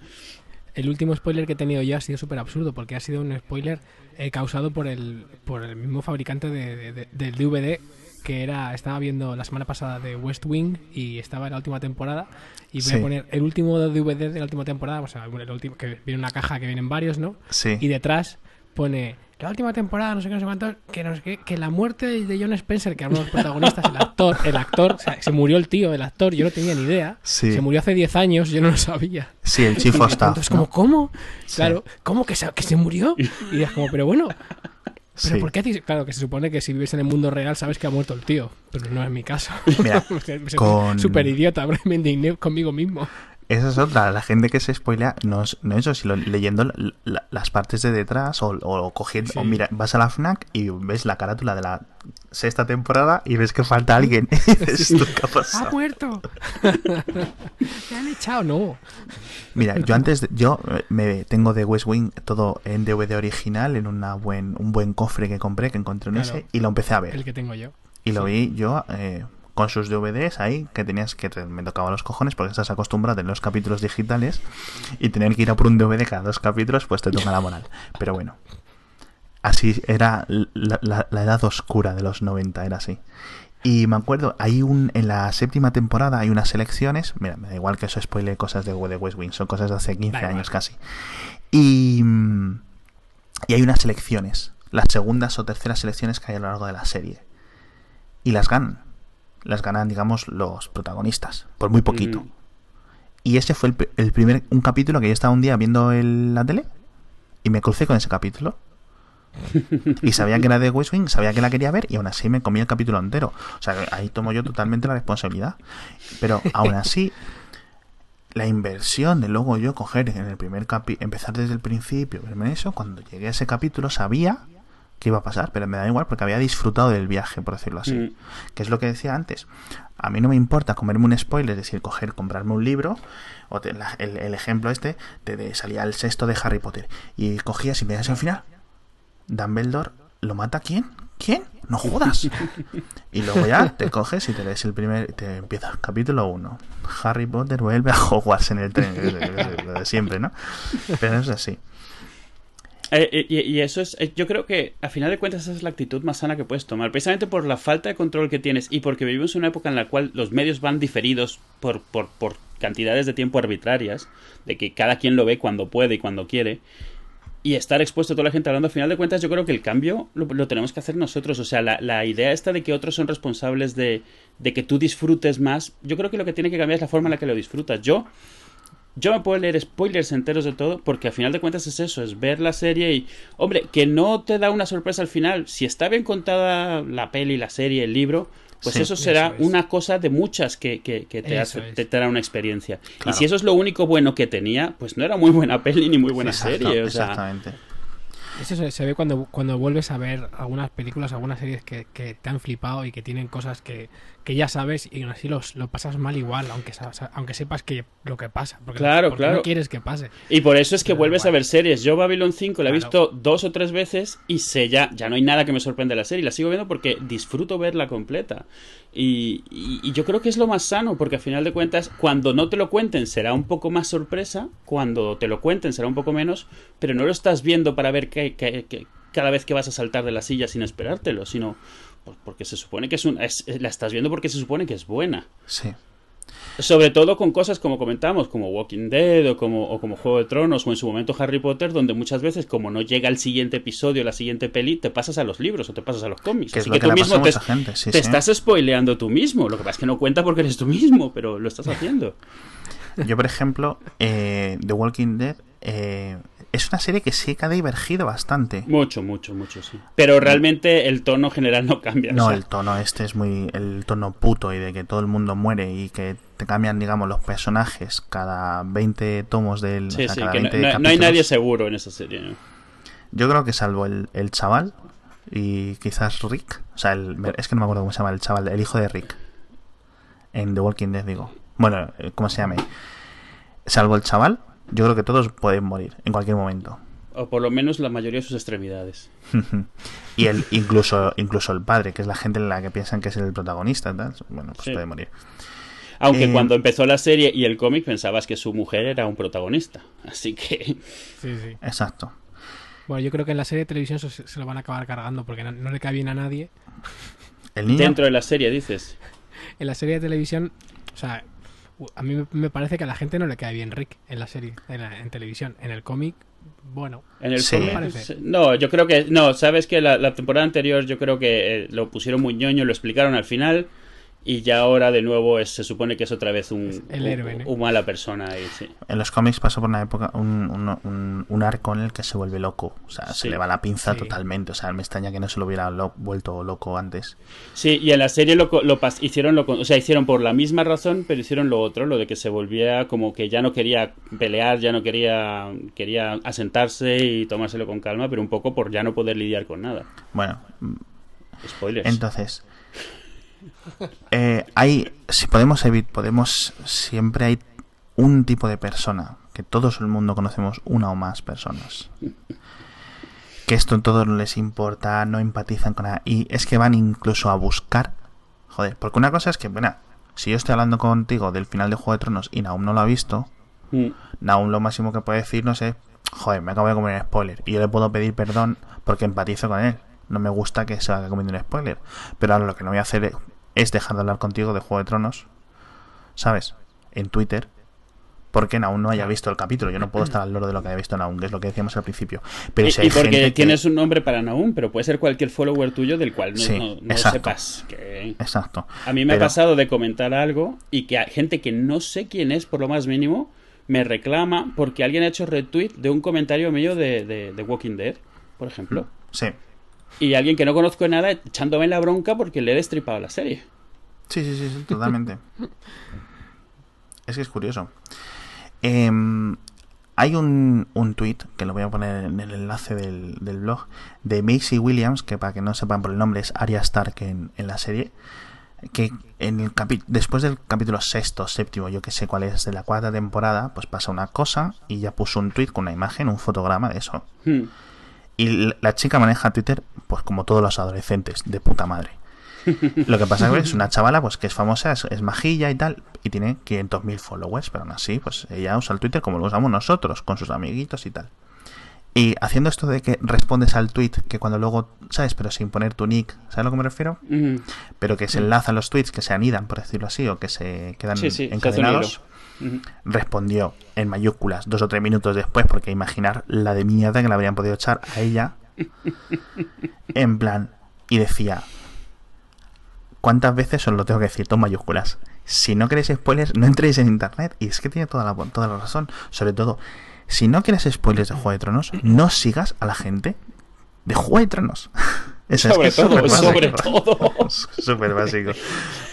El último spoiler que he tenido yo ha sido súper absurdo porque ha sido un spoiler eh, causado por el, por el mismo fabricante de- de- de- del DVD que era estaba viendo la semana pasada de West Wing y estaba en la última temporada y voy Sí. a poner el último DVD de la última temporada, o sea, el último que viene una caja que vienen varios, ¿no? Sí. Y detrás pone la última temporada, no sé qué, no sé cuánto, que, no sé qué, que la muerte de John Spencer, que era uno de los protagonistas, el actor, el actor, o sea, se murió el tío, el actor, yo no tenía ni idea. Sí. Se murió hace 10 años, yo no lo sabía. Sí, el chief of staff. Entonces, como, ¿no? ¿cómo? Sí. Claro, ¿cómo que se, que se murió? Y es como, pero bueno, ¿pero Sí. por qué? haces- Claro, que se supone que si vives en el mundo real sabes que ha muerto el tío, pero no es mi caso. Mira, con- Súper idiota, me indigné conmigo mismo. Esa es otra, la gente que se spoilea, no es, no eso, sino leyendo la- la- las partes de detrás o, o cogiendo, Sí. o mira, vas a la FNAC y ves la carátula de la sexta temporada y ves que falta alguien. Y dices, Sí. ¿tú qué ha ¡Ha pasado? muerto! ¿Me han echado? No. Mira, yo antes, de- yo eh, me tengo de West Wing todo en DVD original, en una buen, un buen cofre que compré, que encontré un Claro. ese, y lo empecé a ver. El que tengo yo. Y lo Sí. vi yo eh, con sus DVDs ahí, que tenías que me tocaba los cojones porque estás acostumbrado a tener los capítulos digitales y tener que ir a por un DVD cada dos capítulos, pues te toca la moral. Pero bueno, así era la, la- la edad oscura de los 90, era así. Y me acuerdo, hay un en la séptima temporada hay unas elecciones, mira, me da igual que eso spoile cosas de, de West Wing, son cosas de hace 15 Da igual. años casi. Y, y hay unas elecciones, las segundas o terceras elecciones que hay a lo largo de la serie y las ganan. Las ganan, digamos, los protagonistas, por muy poquito. Mm. Y ese fue el, el primer, un capítulo que yo estaba un día viendo en la tele y me crucé con ese capítulo. Y sabía que era de West Wing, sabía que la quería ver y aún así me comí el capítulo entero. O sea, ahí tomo yo totalmente la responsabilidad. Pero aún así, la inversión de luego yo coger en el primer capítulo, empezar desde el principio, verme eso, cuando llegué a ese capítulo sabía que iba a pasar, pero me da igual porque había disfrutado del viaje, por decirlo así. Mm. Que es lo que decía antes. A mí no me importa comerme un spoiler, es decir, coger, comprarme un libro, o te- la- el, el ejemplo este, de, de salía el sexto de Harry Potter, y cogías y me das al final. Dumbledore, ¿lo mata quién? ¿Quién? No jodas. Y luego ya te coges y te lees el primer, te empieza capítulo 1. Harry Potter vuelve a Hogwarts en el tren, lo de siempre, ¿no? Pero es así. Eh, eh, y, eso es, eh, yo creo que a final de cuentas esa es la actitud más sana que puedes tomar, precisamente por la falta de control que tienes y porque vivimos en una época en la cual los medios van diferidos por, por, por cantidades de tiempo arbitrarias, de que cada quien lo ve cuando puede y cuando quiere, y estar expuesto a toda la gente hablando, a final de cuentas yo creo que el cambio lo, lo tenemos que hacer nosotros, o sea, la, la idea esta de que otros son responsables de, de que tú disfrutes más, yo creo que lo que tiene que cambiar es la forma en la que lo disfrutas. Yo yo me puedo leer spoilers enteros de todo porque al final de cuentas es eso, es ver la serie y, hombre, que no te da una sorpresa al final. Si está bien contada la peli, la serie, el libro, pues Sí. eso será Eso es. una cosa de muchas que, que, que te, hace, te, te dará una experiencia. Claro. Y si eso es lo único bueno que tenía, pues no era muy buena peli ni muy buena Exacto, serie. O sea, exactamente. Eso se, se ve cuando, cuando vuelves a ver algunas películas, algunas series que, que te han flipado y que tienen cosas que, que ya sabes y así los, lo pasas mal igual, aunque, aunque sepas que lo que pasa. Porque, Claro, porque claro. no quieres que pase. Y por eso es que Pero vuelves igual. a ver series. Yo Babylon 5 la he Claro. visto dos o tres veces y sé ya, ya no hay nada que me sorprenda de la serie. La sigo viendo porque disfruto verla completa. Y, y- y yo creo que es lo más sano, porque al final de cuentas, cuando no te lo cuenten será un poco más sorpresa, cuando te lo cuenten será un poco menos, pero no lo estás viendo para ver que, que- que- cada vez que vas a saltar de la silla sin esperártelo, sino porque se supone que es, un, es- la estás viendo porque se supone que es buena. Sí. Sobre todo con cosas como comentamos, como Walking Dead o como, o como Juego de Tronos o en su momento Harry Potter, donde muchas veces como no llega el siguiente episodio, la siguiente peli, te pasas a los libros o te pasas a los cómics. Que es Así lo que que tú mismo te, mucha gente. Sí, te sí. estás spoileando tú mismo. Lo que pasa es que no cuenta porque eres tú mismo, pero lo estás haciendo. Yo, por ejemplo, eh, The Walking Dead eh, es una serie que sí que ha divergido bastante. Mucho, mucho, mucho, sí. Pero realmente el tono general no cambia. o No, sea, el tono este es muy. El tono puto y de que todo el mundo muere y que te cambian, digamos, los personajes cada 20 tomos del. sí, o sea, sí, cada que no, 20 no- no hay nadie seguro en esa serie. ¿no? Yo creo que salvo el, el chaval y quizás Rick. O sea, el- es que no me acuerdo cómo se llama el chaval, el hijo de Rick. En The Walking Dead, digo. Bueno, eh, ¿cómo se llame? Salvo el chaval, yo creo que todos pueden morir en cualquier momento. O por lo menos la mayoría de sus extremidades. y el incluso incluso el padre, que es la gente en la que piensan que es el protagonista, tal, bueno, pues Sí. puede morir. Aunque Eh, cuando empezó la serie y el cómic pensabas que su mujer era un protagonista. Así que... Sí, sí. Exacto. Bueno, yo creo que en la serie de televisión se, se lo van a acabar cargando porque no, no le cae bien a nadie. El niño. Dentro de la serie, dices. En la serie de televisión, o sea, a mí me- parece que a la gente no le cae bien Rick en la serie, en, la- en televisión. En el cómic, bueno, En el Sí. Parece. No, yo creo que... No, sabes que la, la temporada anterior yo creo que eh, lo pusieron muy ñoño, lo explicaron al final y ya ahora de nuevo es- se supone que es otra vez un, el un- héroe, ¿no? un mala persona. Y, sí. En los cómics pasó por una época, un, un, un- un arco en el que se vuelve loco. O sea, Sí. se le va la pinza Sí. totalmente. O sea, me extraña que no se lo hubiera lo- vuelto loco antes. Sí, y en la serie lo, co- lo hicieron lo, o sea, hicieron por la misma razón, pero hicieron lo otro, lo de que se volvía como que ya no quería pelear, ya no quería quería asentarse y tomárselo con calma, pero un poco por ya no poder lidiar con nada. Bueno, Spoilers. entonces. Eh, hay. Si podemos evitar. Podemos. Siempre hay un tipo de persona. Que todos el mundo conocemos una o más personas. Que esto a todos les importa, no empatizan con nada. Y es que van incluso a buscar. Joder, porque una cosa es que, bueno, si yo estoy hablando contigo del final de Juego de Tronos y Naum no lo ha visto, Mm. Naum lo máximo que puede decir, no sé, joder, me acabo de comer un spoiler. Y yo le puedo pedir perdón porque empatizo con él. No me gusta que se vaya comiendo un spoiler. Pero ahora lo que no voy a hacer es dejar de hablar contigo de Juego de Tronos, ¿sabes? En Twitter. Porque Naum no haya visto el capítulo. Yo no puedo estar al loro de lo que haya visto Naum, que es lo que decíamos al principio. Pero Y, si hay y porque gente que- tienes un nombre para Naum, pero puede ser cualquier follower tuyo del cual no, Sí, no- no exacto. sepas que... Exacto. A mí me ha pasado de comentar algo y que hay gente que no sé quién es, por lo más mínimo, me reclama porque alguien ha hecho retweet de un comentario mío de, de, de Walking Dead, por ejemplo. Sí. Y alguien que no conozco de nada echándome la bronca porque le he destripado la serie. Sí, sí, sí, sí, totalmente. es que es curioso. Em, hay un, un tweet que lo voy a poner en el enlace del, del blog de Macy Williams, que para que no sepan por el nombre es Arya Stark en, en la serie. Que en el capi- después del capítulo sexto, séptimo, yo que sé cuál es, de la cuarta temporada, pues pasa una cosa y ya puso un tweet con una imagen, un fotograma de eso. Hmm. Y la chica maneja Twitter, pues como todos los adolescentes, de puta madre. Lo que pasa es que es una chavala pues que es famosa, es, es majilla y tal, y tiene 500.000 followers, pero aún así, pues ella usa el Twitter como lo usamos nosotros, con sus amiguitos y tal. Y haciendo esto de que respondes al tweet, que cuando luego, ¿sabes? Pero sin poner tu nick, ¿sabes a lo que me refiero? Pero que se enlazan los tweets, que se anidan, por decirlo así, o que se quedan Sí, sí, se Respondió en mayúsculas dos o tres minutos después, porque imaginar la de mierda que le habrían podido echar a ella. En plan, y decía: ¿Cuántas veces os lo tengo que decir? Dos mayúsculas. Si no queréis spoilers, no entréis en internet. Y es que tiene toda la, toda la razón. Sobre todo, si no quieres spoilers de Juego de Tronos, no sigas a la gente de Juego de Tronos. Eso Sobre es que es todo, súper sobre básico. todo. Súper básico.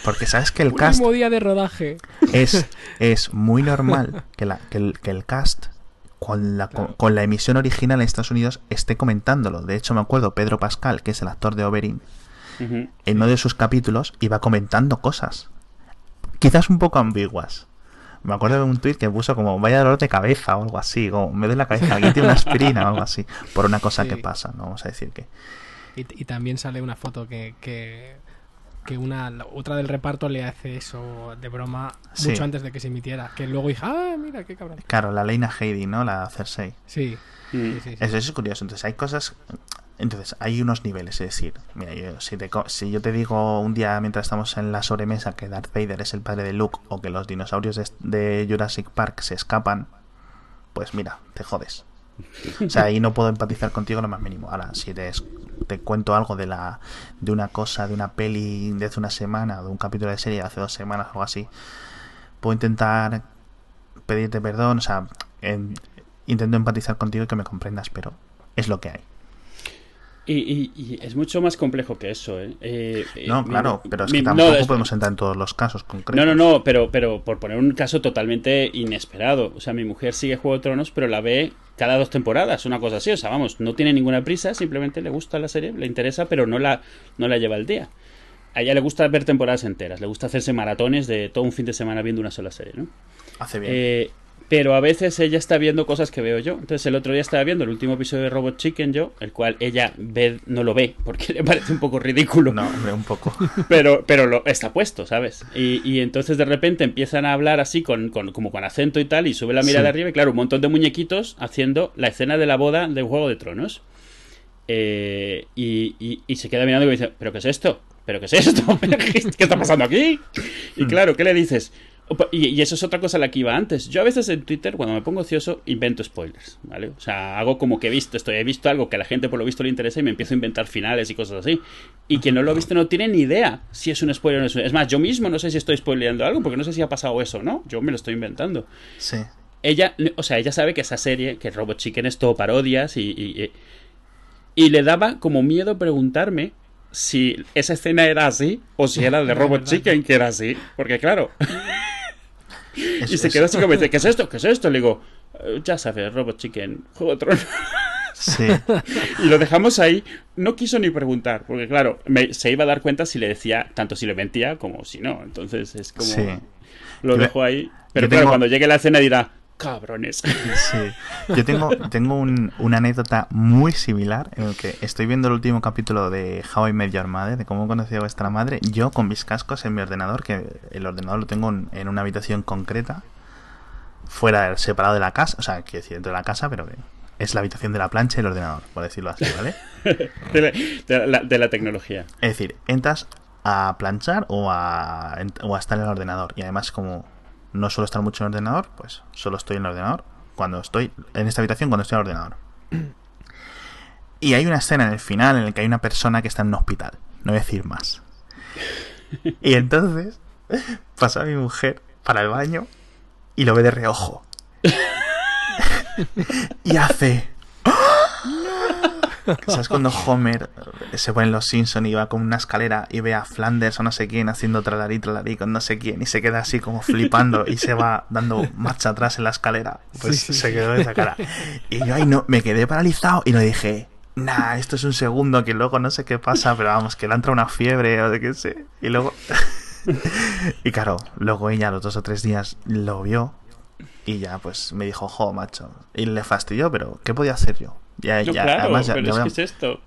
Porque sabes que el cast último día de rodaje. es, es muy normal que, la, que, el, que el cast con la, con, con la emisión original en Estados Unidos esté comentándolo. De hecho, me acuerdo Pedro Pascal, que es el actor de Oberyn, en uno de sus capítulos iba comentando cosas. Quizás un poco ambiguas. Me acuerdo de un tuit que puso como vaya dolor de cabeza o algo así, como me duele la cabeza, alguien tiene una aspirina o algo así, por una cosa Sí. que pasa, no vamos a decir que. Y, y también sale una foto que, que, que una la otra del reparto le hace eso de broma Sí. mucho antes de que se emitiera. Que luego dije, ah, mira, qué cabrón. Claro, la Leina Heidi, ¿no? La Cersei. Sí, Mm. sí, sí. sí. Eso, eso es curioso. Entonces, hay cosas. Entonces, hay unos niveles. Es decir, mira, yo, si, te co- si yo te digo un día mientras estamos en la sobremesa que Darth Vader es el padre de Luke o que los dinosaurios de, de Jurassic Park se escapan, pues mira, te jodes. O sea, ahí no puedo empatizar contigo lo más mínimo. Ahora, si te, cuento algo de la de una cosa, de una peli de hace una semana, de un capítulo de serie de hace dos semanas o algo así, puedo intentar pedirte perdón, o sea, en- intento empatizar contigo y que me comprendas, pero es lo que hay. Y, y- y es mucho más complejo que eso, ¿eh? Eh, eh, No, mi- claro, pero es mi- que no, tampoco es- podemos entrar en todos los casos concretos. No, no, no, pero, pero por poner un caso totalmente inesperado. O sea, mi mujer sigue Juego de Tronos, pero la ve cada dos temporadas, una cosa así. O sea, vamos, no tiene ninguna prisa, simplemente le gusta la serie, le interesa, pero no la, no la lleva al día. A ella le gusta ver temporadas enteras, le gusta hacerse maratones de todo un fin de semana viendo una sola serie, ¿no? Hace bien. Eh, pero a veces ella está viendo cosas que veo yo. Entonces el otro día estaba viendo el último episodio de Robot Chicken yo, el cual ella ve, no lo ve porque le parece un poco ridículo. No, hombre, un poco. Pero, pero lo, está puesto, ¿sabes? Y, y entonces de repente empiezan a hablar así con, con, como con acento y tal y sube la mirada Sí. arriba y claro, un montón de muñequitos haciendo la escena de la boda de Juego de Tronos. Eh, y, y- y se queda mirando y dice, ¿pero qué es esto? ¿Pero qué es esto? ¿Qué está pasando aquí? Y claro, ¿qué le dices? Y, y eso es otra cosa a la que iba antes. Yo a veces en Twitter, cuando me pongo ocioso, invento spoilers, ¿vale? O sea, hago como que he visto esto, he visto algo que a la gente por lo visto le interesa y me empiezo a inventar finales y cosas así. Y quien no lo ha visto no tiene ni idea si es un spoiler o no es un... Es más, yo mismo no sé si estoy spoileando algo porque no sé si ha pasado eso o no. Yo me lo estoy inventando Sí. ella, o sea, ella sabe que esa serie, que Robot Chicken es todo parodias y, y, y- y le daba como miedo preguntarme si esa escena era así o si era de Robot Chicken que era así. Porque claro, Es- y se quedó así como dice, ¿qué es esto? ¿Qué es esto? Le digo, "Eh, ya sabes, Robot Chicken, Juego de Tronos". Sí. Y lo dejamos ahí. No quiso ni preguntar, porque claro, me- se iba a dar cuenta si le decía, tanto si le mentía como si no. Entonces es como... Sí. Lo Yo- dejo ahí. Pero claro, tengo- cuando llegue la escena dirá, cabrones. Sí. Yo tengo, tengo un- una anécdota muy similar en el que estoy viendo el último capítulo de How I Met Your Mother, de cómo conocí a vuestra madre, yo con mis cascos en mi ordenador, que el ordenador lo tengo en, en una habitación concreta, fuera, separado de la casa, o sea, quiero decir, dentro de la casa, pero que es la habitación de la plancha y el ordenador, por decirlo así, ¿vale? de, la, de la- de la tecnología. Es decir, entras a planchar o a, o a estar en el ordenador. Y además, como no suelo estar mucho en el ordenador, pues solo estoy en el ordenador cuando estoy en esta habitación cuando estoy en el ordenador. Y hay una escena en el final en la que hay una persona que está en un hospital. No voy a decir más. Y entonces pasa mi mujer para el baño y lo ve de reojo. y hace. ¿Sabes cuando Homer se pone en los Simpson y va con una escalera y ve a Flanders o no sé quién haciendo tralarí, tralarí con no sé quién y se queda así como flipando y se va dando marcha atrás en la escalera? Pues Sí, sí, se quedó de esa cara. Y yo ahí no, me quedé paralizado y no dije, nah, esto es un segundo que luego no sé qué pasa, pero vamos, que le entra una fiebre o de qué sé. Y luego... y claro, luego ella los dos o tres días lo vio y ya pues me dijo, jo, macho. Y le fastidió, pero ¿qué podía hacer yo? Ya, No, ya, claro, además ya- pero ya es que es esto.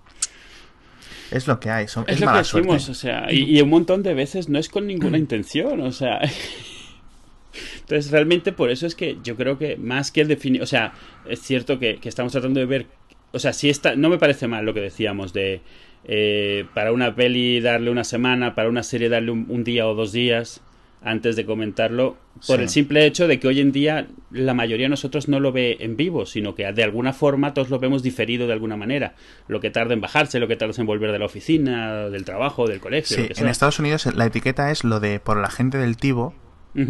es lo que hay, son, Es, es, lo que mala decimos, suerte. o sea, y, y un montón de veces no es con ninguna intención, o sea. Entonces, realmente por eso es que yo creo que más que el definir, o sea, es cierto que, que estamos tratando de ver, o sea, si está, no me parece mal lo que decíamos de eh, para una peli darle una semana, para una serie darle un, un día o dos días antes de comentarlo, por Sí. el simple hecho de que hoy en día la mayoría de nosotros no lo ve en vivo, sino que de alguna forma todos lo vemos diferido de alguna manera. Lo que tarda en bajarse, lo que tarda en volver de la oficina, del trabajo, del colegio, Sí, lo que en. Estados Unidos la etiqueta es lo de por la gente del Tivo. Ah,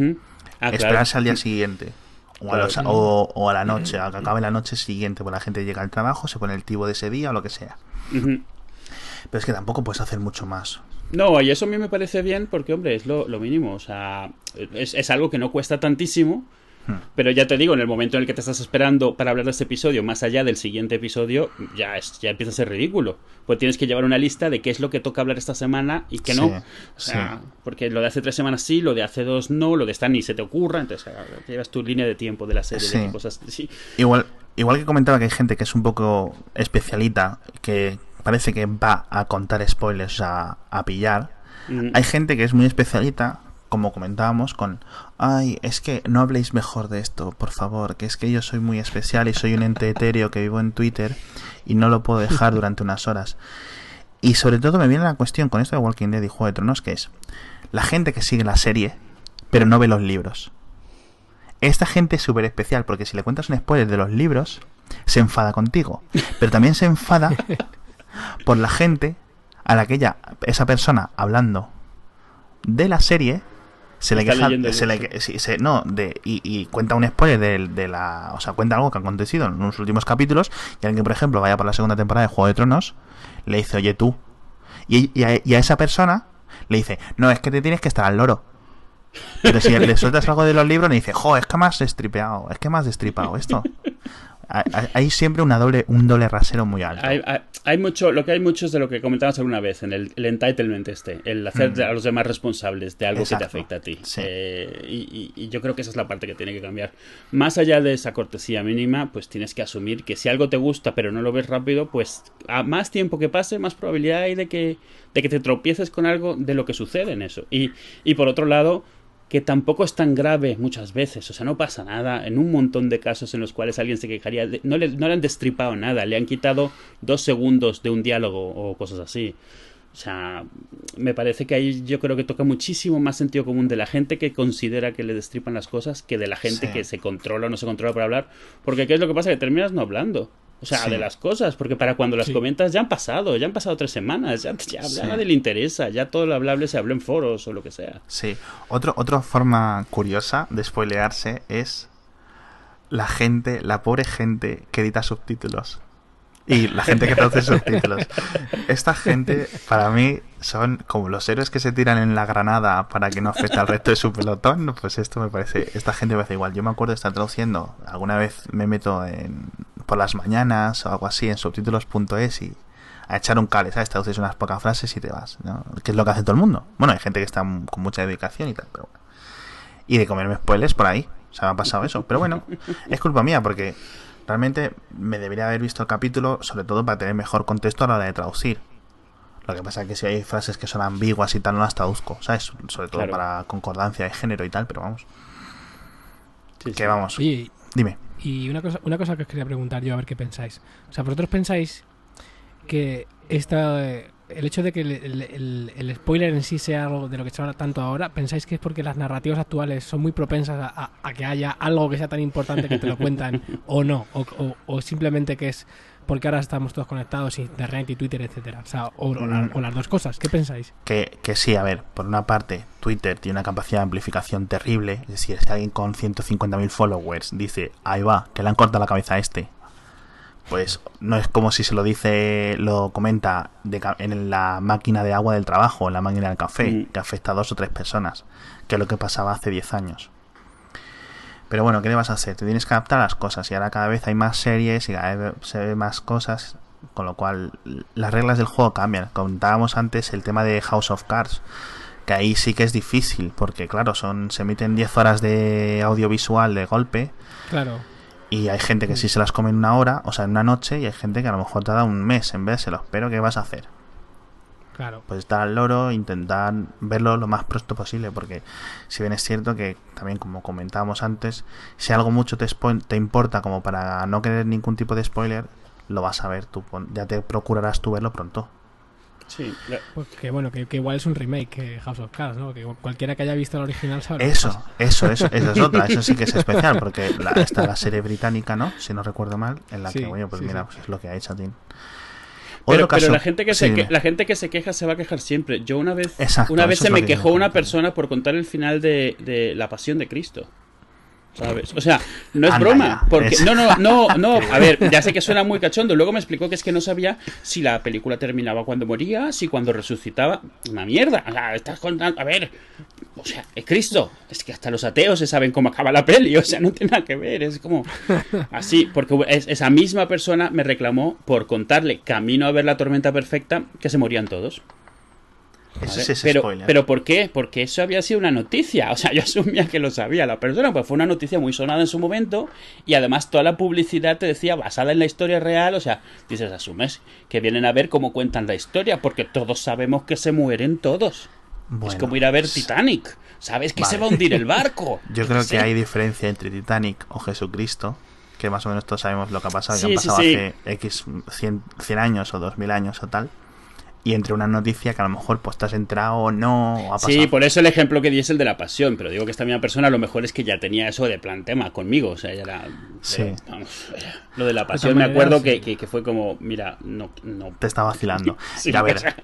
claro. esperarse al día siguiente. O a, los- o- o a la noche, a que acabe la noche siguiente, pues la gente llega al trabajo, se pone el tivo de ese día o lo que sea. Pero es que tampoco puedes hacer mucho más. No, y eso a mí me parece bien porque, hombre, es lo, lo mínimo. O sea, es, es algo que no cuesta tantísimo. Hmm. Pero ya te digo, en el momento en el que te estás esperando para hablar de este episodio, más allá del siguiente episodio, ya, es, ya empieza a ser ridículo. Pues tienes que llevar una lista de qué es lo que toca hablar esta semana y qué no. O sea, sí. porque lo de hace tres semanas sí, lo de hace dos no, lo de esta ni se te ocurra. Entonces, ah, llevas tu línea de tiempo de la serie, Sí. de qué cosas. Igual, igual que comentaba que hay gente que es un poco especialita, que parece que va a contar spoilers, sea, a pillar. Mm. Hay gente que es muy especialita, como comentábamos, con, ay, es que no habléis mejor de esto, por favor, que es que yo soy muy especial y soy un ente etéreo que vivo en Twitter y no lo puedo dejar durante unas horas. Y sobre todo me viene la cuestión con esto de Walking Dead y Juego de Tronos, que es la gente que sigue la serie, pero no ve los libros. Esta gente es súper especial porque si le cuentas un spoiler de los libros, se enfada contigo. Pero también se enfada por la gente a la que ella, esa persona hablando de la serie, se le queja, se le, que- se- no, de, y, y cuenta un spoiler de, de la, o sea, cuenta algo que ha acontecido en los últimos capítulos, y alguien, por ejemplo, vaya por la segunda temporada de Juego de Tronos, le dice, oye tú, y, y a, y a esa persona le dice, no, es que te tienes que estar al loro. Pero si le sueltas algo de los libros, le dice, jo, es que me has destripeado, es que me has destripado esto. Hay, siempre una doble, un doble rasero muy alto. Hay, mucho, lo que hay mucho es de lo que comentabas alguna vez, en el, entitlement este, el hacer mm. a los demás responsables de algo que te afecta a ti. Eh, y, yo creo que esa es la parte que tiene que cambiar. Más allá de esa cortesía mínima, pues tienes que asumir que si algo te gusta pero no lo ves rápido, pues a más tiempo que pase, más probabilidad hay de que, de que te tropieces con algo de lo que sucede en eso. Y, y por otro lado, que tampoco es tan grave muchas veces, o sea, no pasa nada, en un montón de casos en los cuales alguien se quejaría, no, le, no le han destripado nada, le han quitado dos segundos de un diálogo o cosas así. O sea, me parece que ahí yo creo que toca muchísimo más sentido común de la gente que considera que le destripan las cosas que de la gente que se controla o no se controla para hablar. Porque ¿qué es lo que pasa? Que terminas no hablando. O sea, de las cosas, porque para cuando las comentas ya han pasado, ya han pasado tres semanas, ya, ya, nadie le interesa, ya todo lo hablable se habla en foros o lo que sea. Sí, Otro, otra forma curiosa de spoilearse es la gente, la pobre gente que edita subtítulos. Y la gente que traduce subtítulos. Esta gente, para mí, son como los héroes que se tiran en la granada para que no afecte al resto de su pelotón. Pues esto me parece, esta gente me parece igual. Yo me acuerdo de estar traduciendo, alguna vez me meto en, por las mañanas o algo así en subtítulos.es y a echar un cable, ¿sabes? Traduces unas pocas frases y te vas, ¿no? Que es lo que hace todo el mundo. Bueno, hay gente que está con mucha dedicación y tal, pero bueno. Y de comerme spoilers por ahí. O sea, me ha pasado eso. Pero bueno, es culpa mía porque realmente me debería haber visto el capítulo, sobre todo para tener mejor contexto a la hora de traducir. Lo que pasa es que si hay frases que son ambiguas y tal, no las traduzco, ¿sabes? Sobre todo para concordancia de género y tal, pero vamos. que vamos. Dime. Y una cosa, una cosa que os quería preguntar yo, a ver qué pensáis. O sea, ¿vosotros pensáis que esta, el hecho de que el, spoiler en sí sea algo de lo que se habla tanto ahora, ¿pensáis que es porque las narrativas actuales son muy propensas a, que haya algo que sea tan importante que te lo cuentan o no? O, simplemente que es porque ahora estamos todos conectados, internet y Twitter, etcétera. O, sea, o, las dos cosas. ¿Qué pensáis? Que, que sí, a ver, por una parte, Twitter tiene una capacidad de amplificación terrible. Es decir, si alguien con 150.000 followers dice, ahí va, que le han cortado la cabeza a este, pues no es como si se lo dice, lo comenta en la máquina de agua del trabajo, en la máquina del café, mm. que afecta a dos o tres personas, que es lo que pasaba hace 10 años. Pero bueno, ¿qué le vas a hacer? Te tienes que adaptar a las cosas y ahora cada vez hay más series y cada vez se ve más cosas, con lo cual las reglas del juego cambian. Comentábamos antes el tema de House of Cards, que ahí sí que es difícil, porque claro, son se emiten 10 horas de audiovisual de golpe. Claro y hay gente que sí se las come en una hora, o sea, en una noche, y hay gente que a lo mejor te da un mes en vérselo. Pero ¿qué vas a hacer? Claro. Pues estar al loro, intentar verlo lo más pronto posible, porque si bien es cierto que también como comentábamos antes, si algo mucho te, te importa como para no querer ningún tipo de spoiler, lo vas a ver tú, ya te procurarás tú verlo pronto. Sí, pues que bueno, que, igual es un remake que House of Cards, ¿no? Que cualquiera que haya visto el original sabe. Eso, eso, eso, esa es otra, eso sí que es especial, porque la, está la serie británica, ¿no? Si no recuerdo mal, en la que, bueno, pues mira, pues es lo que ha hecho Tim. Pero, pero, la gente que se la gente que se queja se va a quejar siempre. Yo una vez una vez se me quejó una persona por contar el final de, de La Pasión de Cristo. ¿Sabes? O sea, no es broma. Porque, no, no, no, no. A ver, ya sé que suena muy cachondo. Luego me explicó que es que no sabía si la película terminaba cuando moría, si cuando resucitaba. Una mierda. O sea, estás contando. A ver. O sea, es Cristo. Es que hasta los ateos se saben cómo acaba la peli. O sea, no tiene nada que ver. Es como. Así. Porque esa misma persona me reclamó por contarle camino a ver la tormenta perfecta que se morían todos pero, pero ¿por qué? Porque eso había sido una noticia. O sea, yo asumía que lo sabía la persona, pues fue una noticia muy sonada en su momento y además toda la publicidad te decía basada en la historia real. O sea, dices, asumes que vienen a ver cómo cuentan la historia, porque todos sabemos que se mueren todos. es como ir a ver Titanic. ¿Sabes que se va a hundir el barco? Yo creo que hay diferencia entre Titanic o Jesucristo, que más o menos todos sabemos lo que ha pasado, que han pasado hace X 100, 100 años o 2000 años o tal y entre una noticia que a lo mejor pues te has entrado o no. ha sí, por eso el ejemplo que di es el de la pasión, pero digo que esta misma persona a lo mejor es que ya tenía eso de plan tema conmigo, o sea, ya era... Sí. vamos, lo de la pasión me acuerdo que, que, fue como, mira, no... no. Te está vacilando. a ver,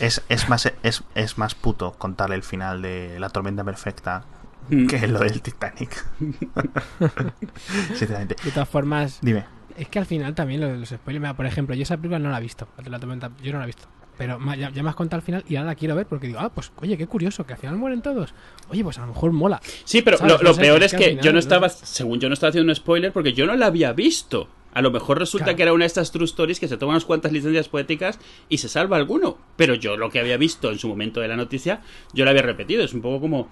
es, es, más, es, es más puto contarle el final de La tormenta perfecta mm. que lo del Titanic. Sinceramente. De todas formas... Dime. Es que al final también lo de los spoilers, por ejemplo, yo esa película no la he visto, la tormenta, yo no la he visto. Pero ya, me has contado al final y ahora la quiero ver porque digo, ah, pues oye, qué curioso, que al final mueren todos. Oye, pues a lo mejor mola. Sí, pero lo, peor es que, yo no estaba, según yo no estaba haciendo un spoiler porque yo no la había visto A lo mejor resulta Claro. que era una de estas true stories que se toma unas cuantas licencias poéticas y se salva alguno. Pero yo lo que había visto en su momento de la noticia, yo lo había repetido. Es un poco como,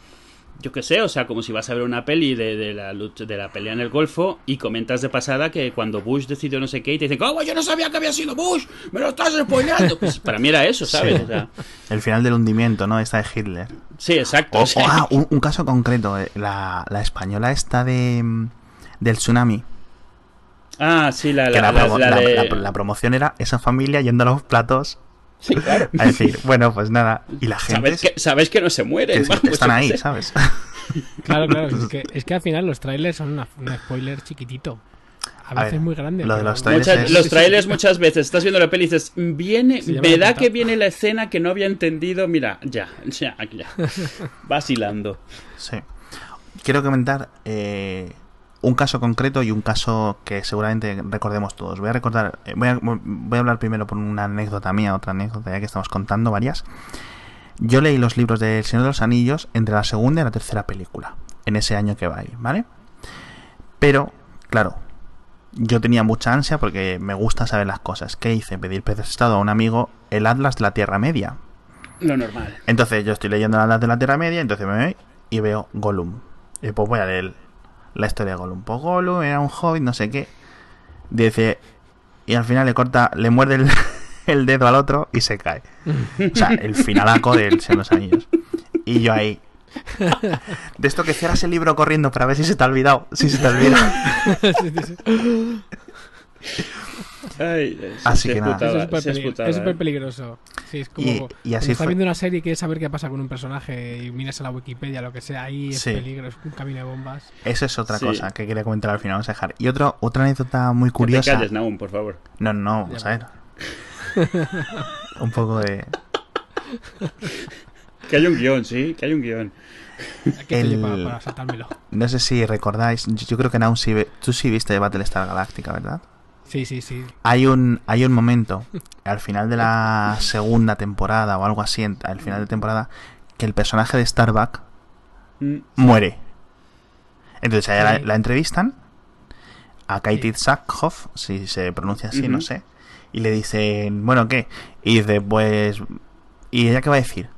yo qué sé, o sea, como si vas a ver una peli de, de la lucha, de la pelea en el Golfo y comentas de pasada que cuando Bush decidió no sé qué y te dicen, ¿cómo yo no sabía que había sido Bush? ¡Me lo estás spoileando! Pues para mí era eso, ¿sabes? Sí. O sea, El final del hundimiento, ¿no? Esta de Hitler. sí, exacto. O, o ah, un, un caso concreto. eh, La, la española esta de mm, del tsunami. ah, sí, la, la, la- la promoción era esa familia yendo a los platos Sí, claro. a decir, bueno, pues nada. Y la gente Sabes que, sabes que no se muere. que- que están ahí, ¿sabes? Claro, claro. Es que, es que al final los trailers son una- un spoiler chiquitito. A A veces ver, muy grande. lo de pero- los trailers Muchas- es- los trailers muchas veces estás viendo la peli y dices, viene, me da que viene la escena que no había entendido, mira, ya, ya, ya. Vacilando. Sí. Quiero comentar eh, un caso concreto y un caso que seguramente recordemos todos. Voy a recordar, eh, voy a, voy a hablar primero por una anécdota mía, otra anécdota ya que estamos contando varias. Yo leí los libros de El Señor de los Anillos entre la segunda y la tercera película, en ese año que va ahí, ¿vale? Pero, claro, yo tenía mucha ansia porque me gusta saber las cosas. ¿Qué hice? Pedir prestado a un amigo el Atlas de la Tierra Media. Lo normal. Entonces yo estoy leyendo las de la Tierra Media, entonces me voy y veo Gollum. Y pues voy a leer la historia de Gollum. Pues Gollum era un hobbit, no sé qué. Dice, y al final le corta, le muerde el, el dedo al otro y se cae. O sea, el finalaco de los Anillos. Y yo ahí. De esto que cierras el libro corriendo para ver si se te ha olvidado. Si se te olvida. Ay, Así sí que es nada. es súper sí es eh. peligroso. Sí, es como Y- y así estás viendo una serie y quieres saber qué pasa con un personaje y miras a la Wikipedia, lo que sea, ahí es Sí. peligro, es un camino de bombas. Eso es otra Sí. cosa que quería comentar al final. Vamos a dejar. Y otro, otra anécdota muy Que te curiosa. calles, Naum, por favor. No, no, vamos a ver. Un poco de. Que hay un guion, sí, que hay un guion. ¿Qué El- para, para saltármelo? No sé si recordáis, yo, yo creo que Naun sí ve- tú sí viste Battlestar Galactica, ¿verdad? Sí, sí, sí. Hay un, hay un momento, al final de la segunda temporada o algo así, al final de temporada, que el personaje de Starbuck Mm, muere. Entonces a ella la, entrevistan, a Katie Sí. Sackhoff, si se pronuncia así, no sé, y le dicen, bueno, ¿qué? Y dice, pues... ¿Y ella qué va a decir?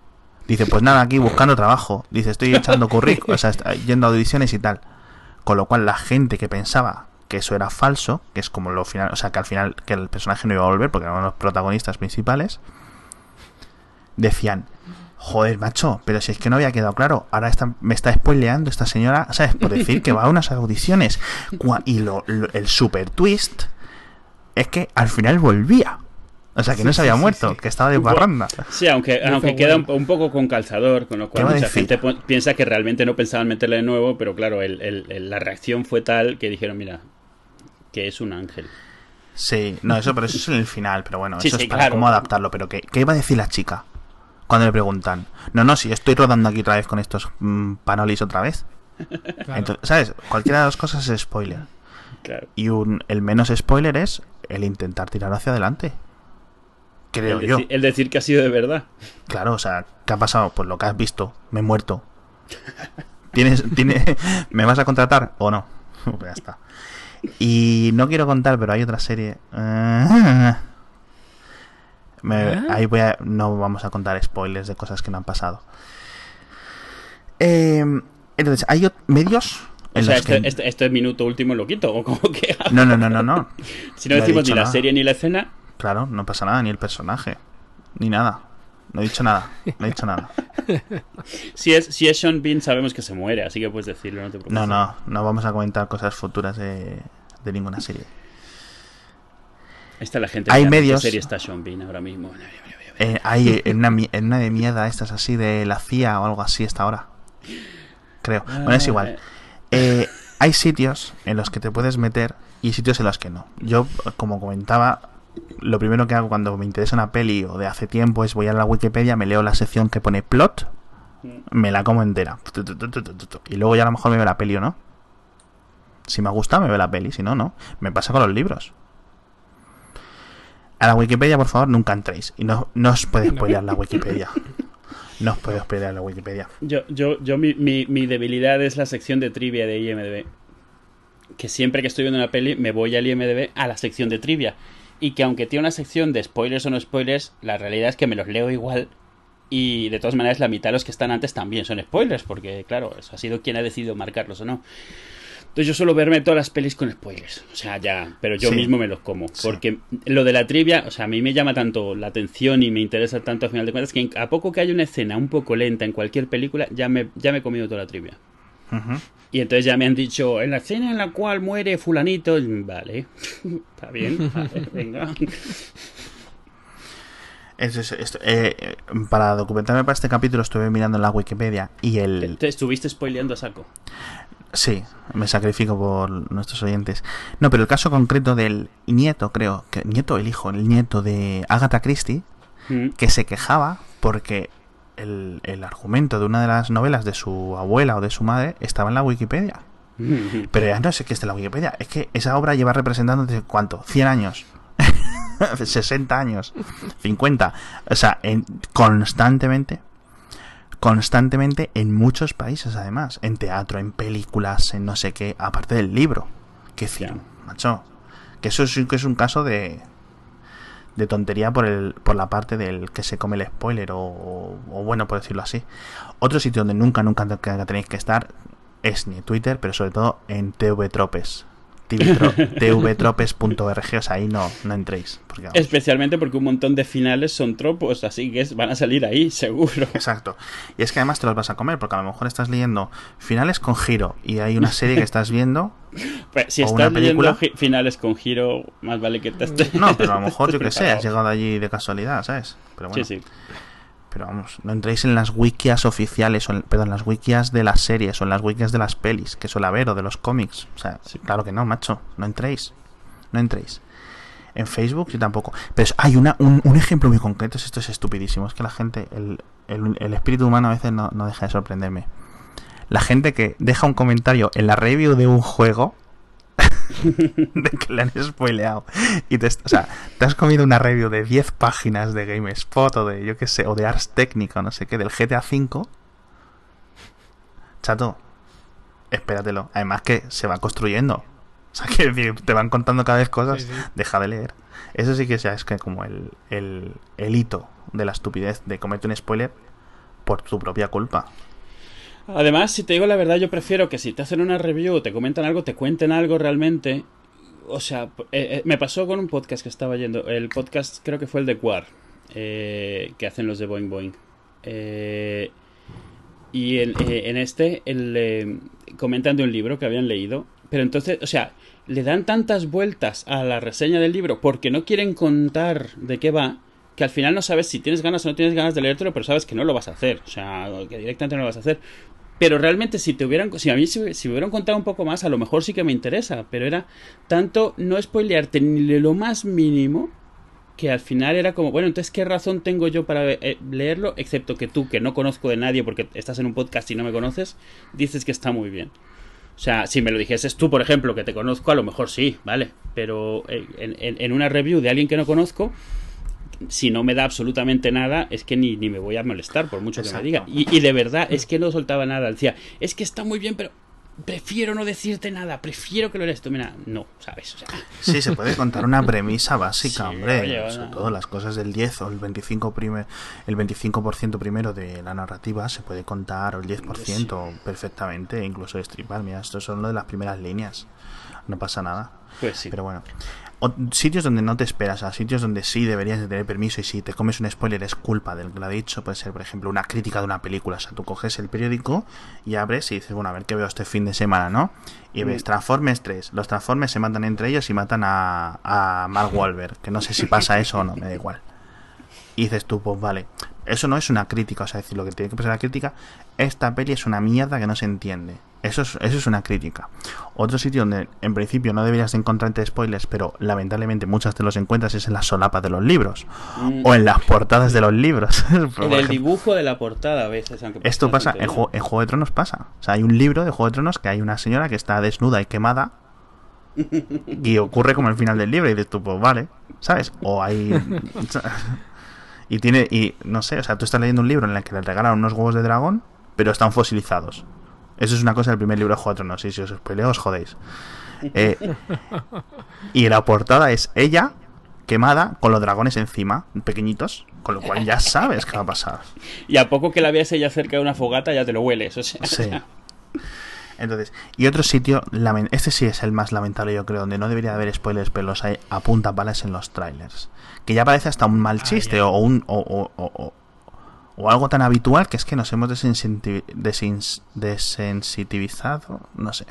Dice, pues nada, aquí buscando trabajo. Dice, estoy echando currículum, o sea, yendo a audiciones y tal. Con lo cual la gente que pensaba que eso era falso, que es como lo final, o sea, que al final que el personaje no iba a volver porque eran los protagonistas principales, decían, joder, macho, pero si es que no había quedado claro, ahora está, me está spoileando esta señora, ¿sabes? Por decir que va a unas audiciones. Y lo, lo- el super twist es que al final volvía. O sea, que no se había sí, muerto, sí. que estaba de Un po- parranda. Sí, aunque, aunque queda un, bueno. un poco con calzador, con lo cual ¿Qué va a mucha gente piensa que realmente no pensaban meterle de nuevo, pero claro, el- el- el- la reacción fue tal que dijeron, mira, que es un ángel. Sí, no, eso, pero eso es en el final, pero bueno, Sí, eso sí, es para claro. cómo adaptarlo. Pero ¿qué, ¿qué iba a decir la chica cuando le preguntan? No, no, si estoy rodando aquí otra vez con estos mm, panolis otra vez. Claro. Entonces, ¿sabes? Cualquiera de las cosas es spoiler. Claro. Y un, el menos spoiler es el intentar tirar hacia adelante. Creo el, yo. el decir que ha sido de verdad. Claro, o sea, ¿qué ha pasado? Pues lo que has visto, me he muerto. ¿Tienes, tiene, ¿Me vas a contratar o no? Pues ya está. Y no quiero contar, pero hay otra serie. Ah. Me- ¿Ah? ahí voy a, no vamos a contar spoilers de cosas que no han pasado. Eh, entonces, hay medios O en sea, los este, que... este, este minuto último lo quito, o como que... No, no, no, no, no. si no decimos ni la nada. serie ni la escena, Claro, no pasa nada, ni el personaje, ni nada. No he dicho nada, no he dicho nada. si es, si es Sean Bean sabemos que se muere, así que puedes decirlo, no te preocupes. No, no, no vamos a comentar cosas futuras de, de ninguna serie. Ahí está la gente. Hay medios- serie está Sean Bean ahora mismo? Eh, hay en una, mi- en una de mierda estas así de la CIA o algo así esta ahora. Creo. Bueno, es Ah, igual. Eh, hay sitios en los que te puedes meter y sitios en los que no. Yo, como comentaba, lo primero que hago cuando me interesa una peli o de hace tiempo es voy a la Wikipedia, me leo la sección que pone plot, me la como entera. Y luego ya a lo mejor me veo la peli o no. Si me gusta, me veo la peli. Si no, no. Me pasa con los libros. A la Wikipedia, por favor, nunca entréis. Y no, no os puede spoilear la Wikipedia. No os puede spoilear la Wikipedia. Yo, yo, yo mi, mi, mi debilidad es la sección de trivia de IMDB. que siempre que estoy viendo una peli me voy al IMDB a la sección de trivia. Y que aunque tiene una sección de spoilers o no spoilers, la realidad es que me los leo igual. Y de todas maneras, la mitad de los que están antes también son spoilers, porque claro, eso ha sido quien ha decidido marcarlos o no. Entonces yo suelo verme todas las pelis con spoilers. O sea, ya, pero yo Sí. mismo me los como. Sí. Porque lo de la trivia, o sea, a mí me llama tanto la atención y me interesa tanto al final de cuentas que a poco que haya una escena un poco lenta en cualquier película, ya me, ya me he comido toda la trivia. Y entonces ya me han dicho, en la escena en la cual muere fulanito, vale, está bien, vale, venga. Es- es- es- eh, eh, para documentarme para este capítulo estuve mirando en la Wikipedia y el... Te estuviste spoileando a saco. Sí, me sacrifico por nuestros oyentes. No, pero el caso concreto del nieto, creo, que nieto el hijo, el nieto de Agatha Christie, Mm. que se quejaba porque el, el argumento de una de las novelas de su abuela o de su madre estaba en la Wikipedia. Pero ya no es que esté en la Wikipedia, es que esa obra lleva representando desde cuánto, 100 años, 60 años, 50, o sea, en, constantemente, constantemente en muchos países además, en teatro, en películas, en no sé qué, aparte del libro. Que decir, Ya. macho, que eso sí que es un caso de de tontería por el por la parte del que se come el spoiler o, bueno por decirlo así. Otro sitio donde nunca nunca tenéis que estar es ni Twitter pero sobre todo en TV Tropes tvtropes.org o sea ahí no no entréis porque Especialmente porque un montón de finales son tropos, así que van a salir ahí, seguro. Exacto. Y es que además te los vas a comer, porque a lo mejor estás leyendo finales con giro y hay una serie que estás viendo. Pues, si ¿O una estás leyendo película? gi- finales con giro, más vale que te estés... No, pero a lo mejor yo que sé, has llegado allí de casualidad, ¿sabes? Pero bueno, Sí, sí. Pero vamos, no entréis en las wikias oficiales, o en, perdón, las wikias de las series o en las wikias de las pelis, que suele haber, o de los cómics. O sea, Sí. claro que no, macho, no entréis. No entréis. En Facebook sí tampoco. Pero hay una, un, un ejemplo muy concreto, esto es estupidísimo, es que la gente, el, el- el espíritu humano a veces no, no deja de sorprenderme. La gente que deja un comentario en la review de un juego de que le han spoileado y te, o sea, te has comido una review de 10 páginas de GameSpot o de yo qué sé, o de Ars Técnica o no sé qué, del GTA V. Chato, espératelo. Además que se va construyendo. O sea, que te van contando cada vez cosas. Sí, sí. Deja de leer. Eso sí que es que como el, el, el hito de la estupidez de comerte un spoiler por tu propia culpa. Además, si te digo la verdad, yo prefiero que si te hacen una review te comentan algo, te cuenten algo realmente. O sea, eh, eh, me pasó con un podcast que estaba yendo. El podcast creo que fue el de Quar, eh, que hacen los de Boing Boing. Eh, y en, en este el, comentan de un libro que habían leído. Pero entonces, o sea, le dan tantas vueltas a la reseña del libro porque no quieren contar de qué va, que al final no sabes si tienes ganas o no tienes ganas de leértelo, pero sabes que no lo vas a hacer. O sea, que directamente no lo vas a hacer. Pero realmente si te hubieran, si a mí si, me hubieran contado un poco más, a lo mejor sí que me interesa. Pero era tanto no spoilearte ni lo más mínimo que al final era como, bueno, entonces qué razón tengo yo para eh, leerlo, excepto que tú, que no conozco de nadie porque estás en un podcast y no me conoces, dices que está muy bien. O sea, si me lo dijeses tú, por ejemplo, que te conozco, a lo mejor sí, ¿vale? Pero eh, en, en- en una review de alguien que no conozco, si no me da absolutamente nada, es que ni, ni me voy a molestar, por mucho Exacto. que me diga. Y, y de verdad, es que no soltaba nada. Decía, es que está muy bien, pero prefiero no decirte nada, prefiero que lo leas tú. Mira, no, ¿sabes? O sea, Sí, se puede contar una premisa básica, Sí, hombre. oye, Sobre bueno. todo las cosas del 10 o el 25 primer, el 25% primero de la narrativa se puede contar o el 10% perfectamente, e incluso destripar. Mira, esto son lo de las primeras líneas. No pasa nada. pues sí. Pero bueno. O- sitios donde no te esperas, a sitios donde sí deberías de tener permiso y si te comes un spoiler es culpa del que lo ha dicho, puede ser por ejemplo una crítica de una película, o sea, tú coges el periódico y abres y dices, bueno, a ver qué veo este fin de semana, ¿no? Y ves Mm. Transformers 3, los Transformers se matan entre ellos y matan a, a Mark Wahlberg, que no sé si pasa eso o no, me da igual. Y dices tú, pues vale, eso no es una crítica, o sea, decir, lo que tiene que pasar la crítica, esta peli es una mierda que no se entiende. Eso es, eso es una crítica. Otro sitio donde en principio no deberías de encontrarte spoilers, pero lamentablemente muchas te los encuentras es en las solapas de los libros Mm, o en las portadas de los libros. En el dibujo de la portada a veces, aunque esto pasa, en, tontería. Juego- en Juego de Tronos pasa. O sea, hay un libro de Juego de Tronos que hay una señora que está desnuda y quemada y ocurre como el final del libro y dices tú, pues vale, ¿sabes? O hay... y tiene, y no sé, o sea, tú estás leyendo un libro en el que le regalan unos huevos de dragón, pero están fosilizados. Eso es una cosa del primer libro de Juego de Tronos, y si os spoileo os jodéis. Eh, y la portada es ella quemada con los dragones encima, pequeñitos, con lo cual ya sabes qué va a pasar. Y a poco que la veas ella cerca de una fogata ya te lo hueles. O sea, Sí. Entonces, y otro sitio, este sí es el más lamentable, yo creo, donde no debería haber spoilers, pero los hay a punta palas en los trailers. Que ya parece hasta un mal Ah, chiste o, un, o, o- o- o- algo tan habitual que es que nos hemos desensitivizado, no sé.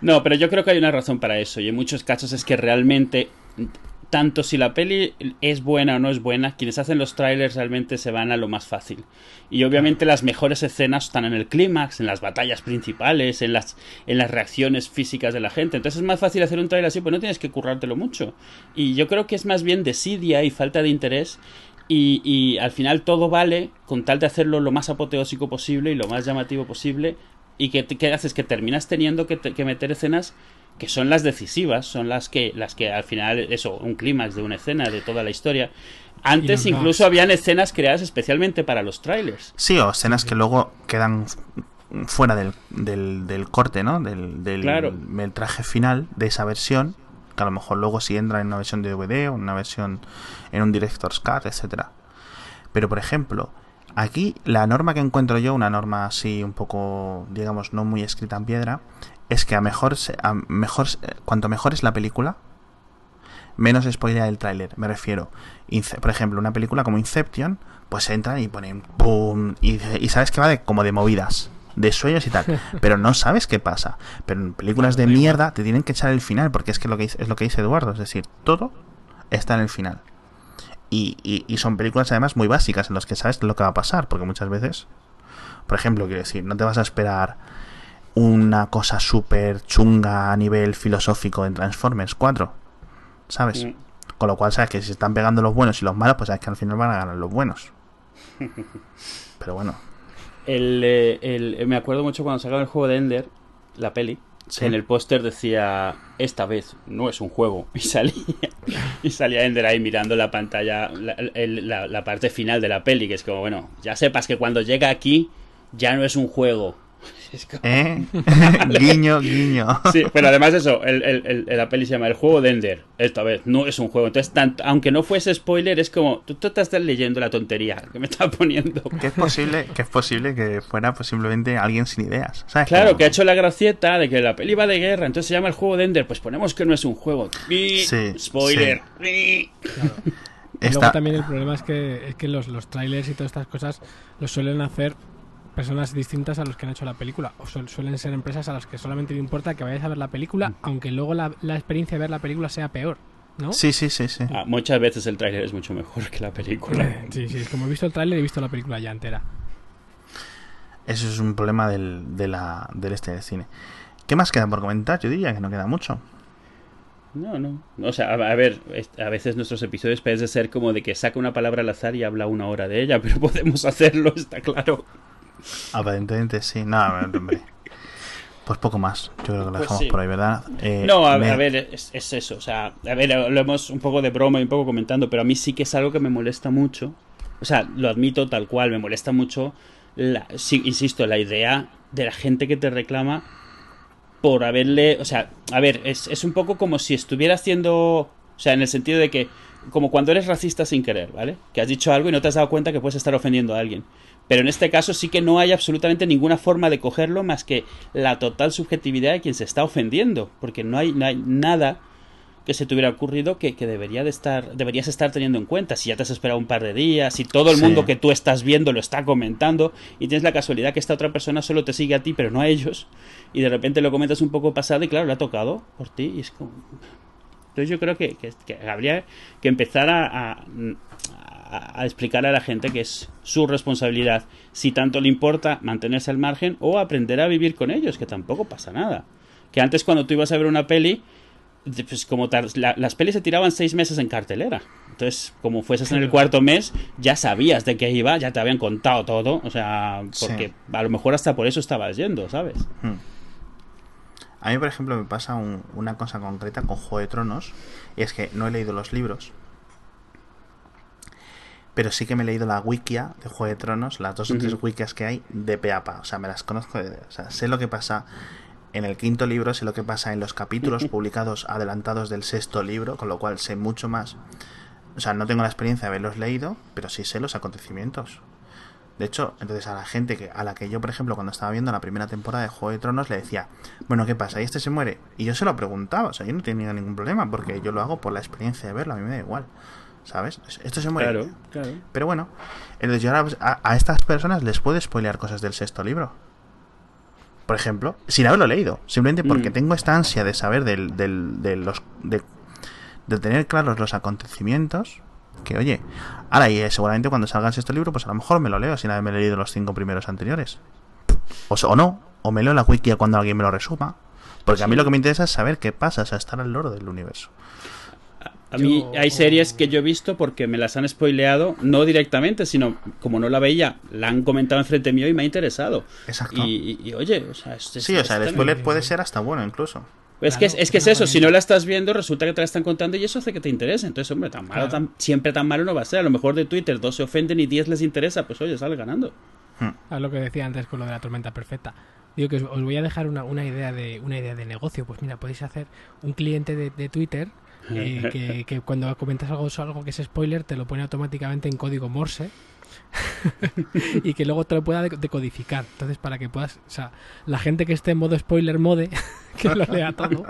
No, pero yo creo que hay una razón para eso. Y en muchos casos es que realmente, tanto si la peli es buena o no es buena, quienes hacen los trailers realmente se van a lo más fácil. Y obviamente las mejores escenas están en el clímax, en las batallas principales, en las, en las reacciones físicas de la gente. Entonces es más fácil hacer un trailer así, pues no tienes que currártelo mucho. Y yo creo que es más bien desidia y falta de interés. Y, y al final todo vale con tal de hacerlo lo más apoteósico posible y lo más llamativo posible. Y que, que haces que terminas teniendo que, te- que meter escenas que son las decisivas, son las que, las que al final, eso, un clímax de una escena, de toda la historia. Antes incluso habían escenas creadas especialmente para los trailers. Sí, o escenas que luego quedan fuera del, del, del corte, ¿no? Del, del Claro. metraje final de esa versión, que a lo mejor luego sí entra en una versión de DVD o en una versión en un Director's Cut, etcétera. Pero, por ejemplo, aquí la norma que encuentro yo, una norma así un poco, digamos, no muy escrita en piedra, es que a mejor, a mejor cuanto mejor es la película, menos spoiler el tráiler. Me refiero, por ejemplo, una película como Inception, pues entran y ponen ¡pum! Y, y sabes que va de, como de movidas, de sueños y tal, pero no sabes qué pasa. Pero en películas de mierda te tienen que echar el final, porque es que lo que dice- es lo que dice Eduardo, es decir, todo está en el final. Y, y- y son películas además muy básicas en las que sabes lo que va a pasar, porque muchas veces, por ejemplo, quiero decir, no te vas a esperar una cosa súper chunga a nivel filosófico en Transformers 4, ¿sabes? Mm. Con lo cual sabes que si se están pegando los buenos y los malos, pues sabes que al final van a ganar los buenos. Pero bueno, El, eh, el- me acuerdo mucho cuando sacaron el juego de Ender, la peli, Sí. en el póster decía, esta vez no es un juego. Y salía, y salía Ender ahí mirando la pantalla, la, el- la- la parte final de la peli, que es como, bueno, ya sepas que cuando llega aquí ya no es un juego. Es como- ¿eh? guiño, guiño. Sí, pero además eso, el, el- el- el- la peli se llama El juego de Ender. Esta vez no es un juego. Entonces, tanto, aunque no fuese spoiler, es como, tú, tú te estás leyendo la tontería que me está poniendo. Que es posible, que es posible que fuera pues, simplemente alguien sin ideas. ¿sabes? Claro, que ha hecho la gracieta de que la peli va de guerra, entonces se llama el juego de Ender. Pues ponemos que no es un juego. Sí, Spoiler. ¡Bi! Y Está- luego también el problema es que, es que los, los trailers y todas estas cosas los suelen hacer personas distintas a los que han hecho la película. O suel- suelen ser empresas a las que solamente le importa que vayáis a ver la película, aunque luego la, la experiencia de ver la película sea peor. ¿No? Sí, sí, sí, sí. Ah, muchas veces el tráiler es mucho mejor que la película. Sí, sí, es como he visto el tráiler he visto la película ya entera. Eso es un problema del, de la, del este del cine. ¿Qué más queda por comentar? Yo diría que no queda mucho. No, no. O sea, a, a ver, a veces nuestros episodios parecen ser como de que saca una palabra al azar y habla una hora de ella, pero podemos hacerlo, está claro. Aparentemente sí. No, hombre. Pues poco más. Yo creo que lo Pues dejamos sí. por ahí, ¿verdad? Eh, No, a, me- a ver, es, es eso. O sea, a ver, lo hemos un poco de broma y un poco comentando, pero a mí sí que es algo que me molesta mucho. O sea, lo admito tal cual, me molesta mucho, la, sí, insisto, la idea de la gente que te reclama por haberle. O sea, a ver, es, es un poco como si estuviera haciendo. O sea, en el sentido de que. Como cuando eres racista sin querer, ¿vale? Que has dicho algo y no te has dado cuenta que puedes estar ofendiendo a alguien. Pero en este caso sí que no hay absolutamente ninguna forma de cogerlo más que la total subjetividad de quien se está ofendiendo. Porque no hay, no hay nada que se te hubiera ocurrido que, que debería de estar, deberías estar teniendo en cuenta. Si ya te has esperado un par de días, si todo el Sí. mundo que tú estás viendo lo está comentando y tienes la casualidad que esta otra persona solo te sigue a ti pero no a ellos y de repente lo comentas un poco pasado y claro, le ha tocado por ti y es como... Entonces yo creo que, que- que habría que empezar a, a- a- a explicar a la gente que es su responsabilidad, si tanto le importa mantenerse al margen o aprender a vivir con ellos, que tampoco pasa nada. Que antes cuando tú ibas a ver una peli, pues como la- las pelis se tiraban seis meses en cartelera. Entonces, como fueses en el cuarto mes, ya sabías de qué iba, ya te habían contado todo. O sea, porque Sí. a lo mejor hasta por eso estabas yendo, ¿sabes? Hmm. A mí, por ejemplo, me pasa un- una cosa concreta con Juego de Tronos. Y es que no he leído los libros. Pero sí que me he leído la wikia de Juego de Tronos, las dos o tres wikias que hay de Peapa. O sea, me las conozco. de- o sea, sé lo que pasa en el quinto libro sé lo que pasa en los capítulos publicados adelantados del sexto libro, con lo cual sé mucho más. O sea, no tengo la experiencia de haberlos leído, pero sí sé los acontecimientos. De hecho, entonces a la gente que a la que yo, por ejemplo, cuando estaba viendo la primera temporada de Juego de Tronos, le decía, bueno, ¿qué pasa? ¿Y este se muere? Y yo se lo preguntaba, o sea, yo no tenía ningún problema, porque yo lo hago por la experiencia de verlo, a mí me da igual. ¿Sabes? Esto se muere. Claro, claro. Pero bueno, entonces yo ahora a, a estas personas les puedo spoilear cosas del sexto libro por ejemplo, sin haberlo leído, simplemente porque Mm. tengo esta ansia de saber del, del- de los de, de tener claros los acontecimientos. Que oye, ahora y eh, seguramente cuando salga el sexto libro, pues a lo mejor me lo leo sin haberme leído los cinco primeros anteriores. O, o no, o me leo la wiki cuando alguien me lo resuma. Porque a mí lo que me interesa es saber qué pasa, o sea, estar al loro del universo. A mí Yo- hay series que yo he visto porque me las han spoileado, no directamente, sino como no la veía, la han comentado enfrente mío y me ha interesado. Exacto. Y, y- y, oye, o sea, es, es- sí, o sea, el es spoiler puede ser hasta bueno incluso. Es que, es, que es eso, si no la estás viendo, resulta que te la están contando y eso hace que te interese. Entonces, hombre, tan malo, Claro. tan, siempre tan malo no va a ser. A lo mejor de Twitter dos se ofenden y 10 les interesa, pues oye, sale ganando. Es lo que decía antes con lo de la tormenta perfecta. Digo que os, os voy a dejar una, una idea de una idea de negocio. Pues mira, podéis hacer un cliente de, de Twitter eh, que, que cuando comentas algo, algo que es spoiler te lo pone automáticamente en código Morse y que luego te lo pueda de- decodificar. Entonces, para que puedas, o sea, la gente que esté en modo spoiler mode, que lo lea todo,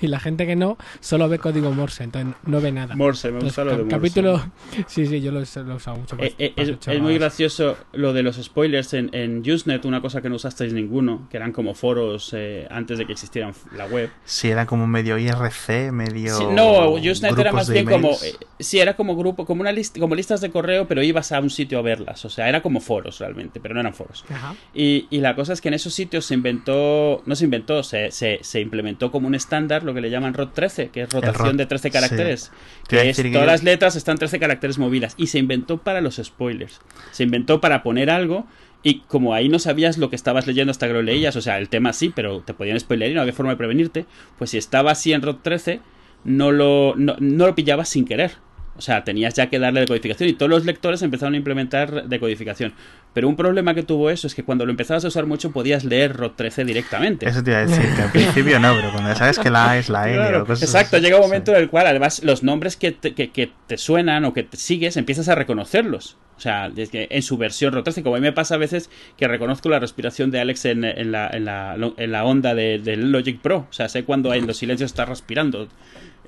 y la gente que no, solo ve código Morse, entonces no ve nada. Morse, me Entonces, gusta lo de Morse. capítulo, sí, sí, yo lo, he- lo usado mucho. Eh, eh, para- es, muy gracioso lo de los spoilers en, en Usenet, una cosa que no usasteis ninguno, que eran como foros eh, antes de que existieran la web. Si era como medio IRC, medio. Sí, no, Usenet era más bien como. eh, sí, era como grupo, como una lista, como listas de correo, pero ibas a un sitio verlas. O sea, era como foros realmente, pero no eran foros. Ajá. Y, y la cosa es que en esos sitios se inventó, no se inventó, se, se, se implementó como un estándar lo que le llaman ROT 13, que es rotación ROT, de 13 sí. caracteres. Que es, que todas las letras están 13 caracteres movidas. Y se inventó para los spoilers. Se inventó para poner algo. Y como ahí no sabías lo que estabas leyendo hasta que lo leías, o sea, el tema sí, pero te podían spoiler y no había forma de prevenirte, pues si estaba así en ROT 13, no lo, no, no lo pillabas sin querer. O sea, tenías ya que darle decodificación y todos los lectores empezaron a implementar decodificación. Pero un problema que tuvo eso es que cuando lo empezabas a usar mucho podías leer ROT 13 directamente. Eso te iba a decir, que al principio no, pero cuando sabes que la A es la N Claro, o cosas exacto, llega un sí. momento en el cual además los nombres que te, que, que te suenan o que te sigues empiezas a reconocerlos. O sea, en su versión ROT13, como a mí me pasa a veces que reconozco la respiración de Alex en, en la, en, la, en la onda de- del Logic Pro. O sea, sé cuando en los silencios está respirando.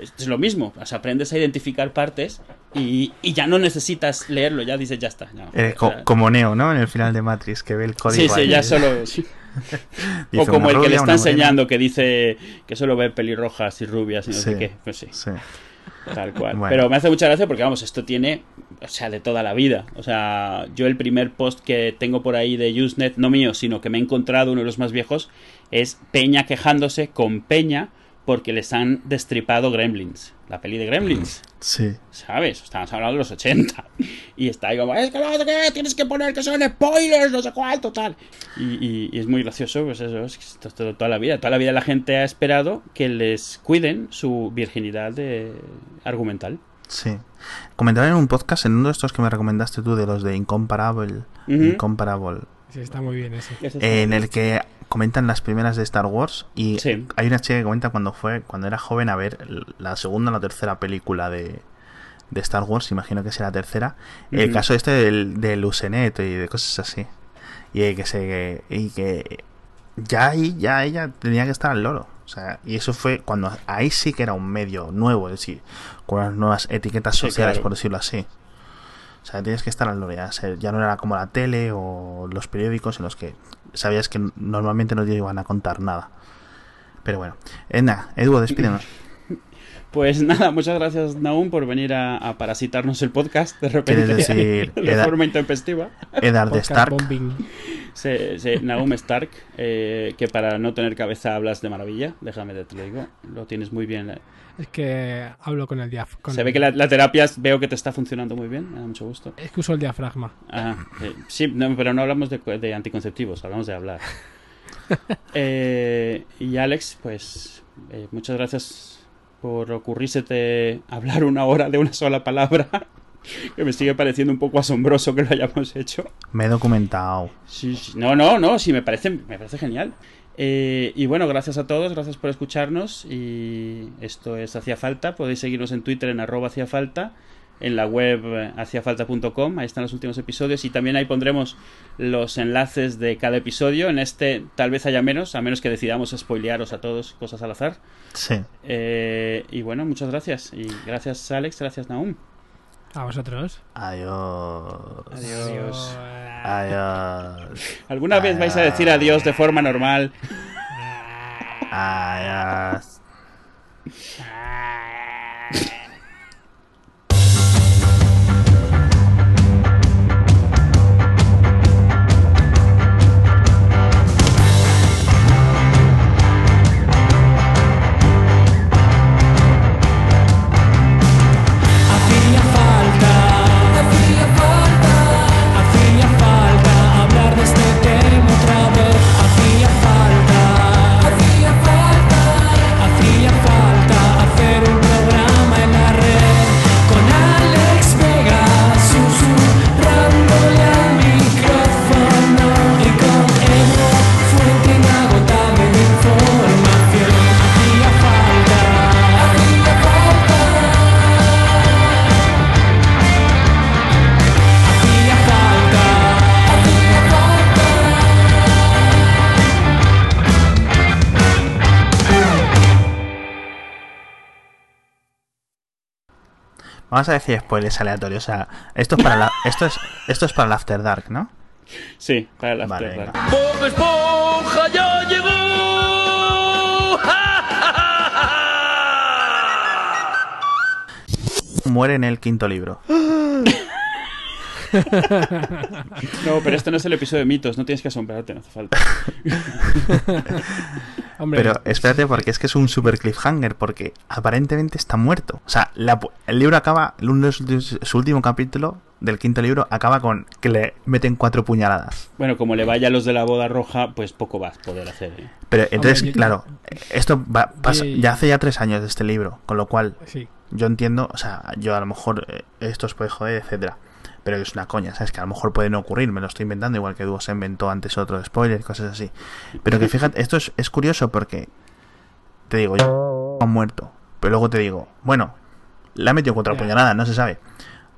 Es, lo mismo, o sea, aprendes a identificar partes y, y ya no necesitas leerlo, ya dices, ya está. ya. Eh, co- como Neo, ¿no? En el final de Matrix, que ve el código. sí, sí, ahí. ya solo... O como el que le está morena. enseñando que dice que solo ve pelirrojas y rubias y no sé qué. Pues sí. Sí. Tal cual. Bueno. Pero me hace mucha gracia porque, vamos, esto tiene, o sea, de toda la vida. O sea, yo el primer post que tengo por ahí de Usenet, no mío, sino que me he encontrado, uno de los más viejos, es Peña quejándose con Peña porque les han destripado Gremlins. La peli de Gremlins. Sí. ¿Sabes? Estamos hablando de los 80. Y está ahí como, es que no sé qué, tienes que poner que son spoilers, no sé cuánto, tal. Y, y- y es muy gracioso, pues eso, es que esto, esto toda la vida. Toda la vida la gente ha esperado que les cuiden su virginidad de- argumental. Sí. Comentaban en un podcast, en uno de estos que me recomendaste tú, de los de Incomparable. Incomparable. Sí, está muy bien ese. Ese es- en el que comentan las primeras de Star Wars y Sí. hay una chica que comenta cuando fue cuando era joven a ver la segunda o la tercera película de, de Star Wars imagino que será la tercera el caso este del, del Usenet y de cosas así y que se y que ya ahí ya ella tenía que estar al loro o sea y eso fue cuando ahí sí que era un medio nuevo es decir con unas nuevas etiquetas Sí, sociales claro. por decirlo así o sea, tienes que estar al loro. Ya, no era como la tele o los periódicos en los que sabías que normalmente no te iban a contar nada. Pero bueno. Eh, nada, Edu, despídenos. Pues nada, muchas gracias Naum por venir a, a parasitarnos el podcast de repente ¿Quieres decir de edad- forma intempestiva. Eddard Podcast Stark. se- Naum Stark, eh, que para no tener cabeza hablas de maravilla, déjame te lo digo, lo tienes muy bien. eh. Es que hablo con el diafragma. Se ve que la, la terapia veo que te está funcionando muy bien, me da mucho gusto. Es que uso el diafragma. Ah, eh, sí, no, pero no hablamos de, de anticonceptivos, hablamos de hablar. Eh, y Alex, pues eh, muchas gracias por ocurrírsete hablar una hora de una sola palabra, que me sigue pareciendo un poco asombroso que lo hayamos hecho. Me he documentado. Sí, sí. No, no, no, sí, me parece, me parece genial. Eh, y bueno, gracias a todos, gracias por escucharnos. Y esto es Hacía Falta. Podéis seguirnos en Twitter en arroba Hacía Falta, en la web eh, haciafalta.com. Ahí están los últimos episodios. Y también ahí pondremos los enlaces de cada episodio. En este tal vez haya menos, a menos que decidamos spoilearos a todos cosas al azar. Sí. Eh, y bueno, muchas gracias. Y gracias Alex, gracias Naum. A vosotros. Adiós. Adiós. Adiós. ¿Alguna vez vais a decir adiós de forma normal? Adiós. Vamos a decir spoilers aleatorios. O sea, esto es para la, esto es, esto es para el After Dark, ¿no? Sí, para el Vale, After venga. Dark. Bob Esponja ya llegó. Muere en el quinto libro. No, pero este no es el episodio de mitos, no tienes que asombrarte, no hace falta. Hombre, Pero espérate, porque es que es un super cliffhanger, porque aparentemente está muerto. O sea, la el libro acaba, su último capítulo del quinto libro acaba con que le meten cuatro puñaladas. Bueno, como le vaya a los de la boda roja, pues poco vas a poder hacer. ¿eh? Pero entonces, yo- claro, esto va- pasa- ya hace ya tres años de este libro, con lo cual sí. yo entiendo, o sea, yo a lo mejor eh, esto os puede joder, etcétera. Pero es una coña, ¿sabes? Que a lo mejor puede no ocurrir, me lo estoy inventando, igual que Duo se inventó antes otro spoiler cosas así. Pero que fíjate, esto es, es curioso porque te digo, yo han muerto. Pero luego te digo, bueno, le ha metido cuatro Ya. puñaladas, no se sabe.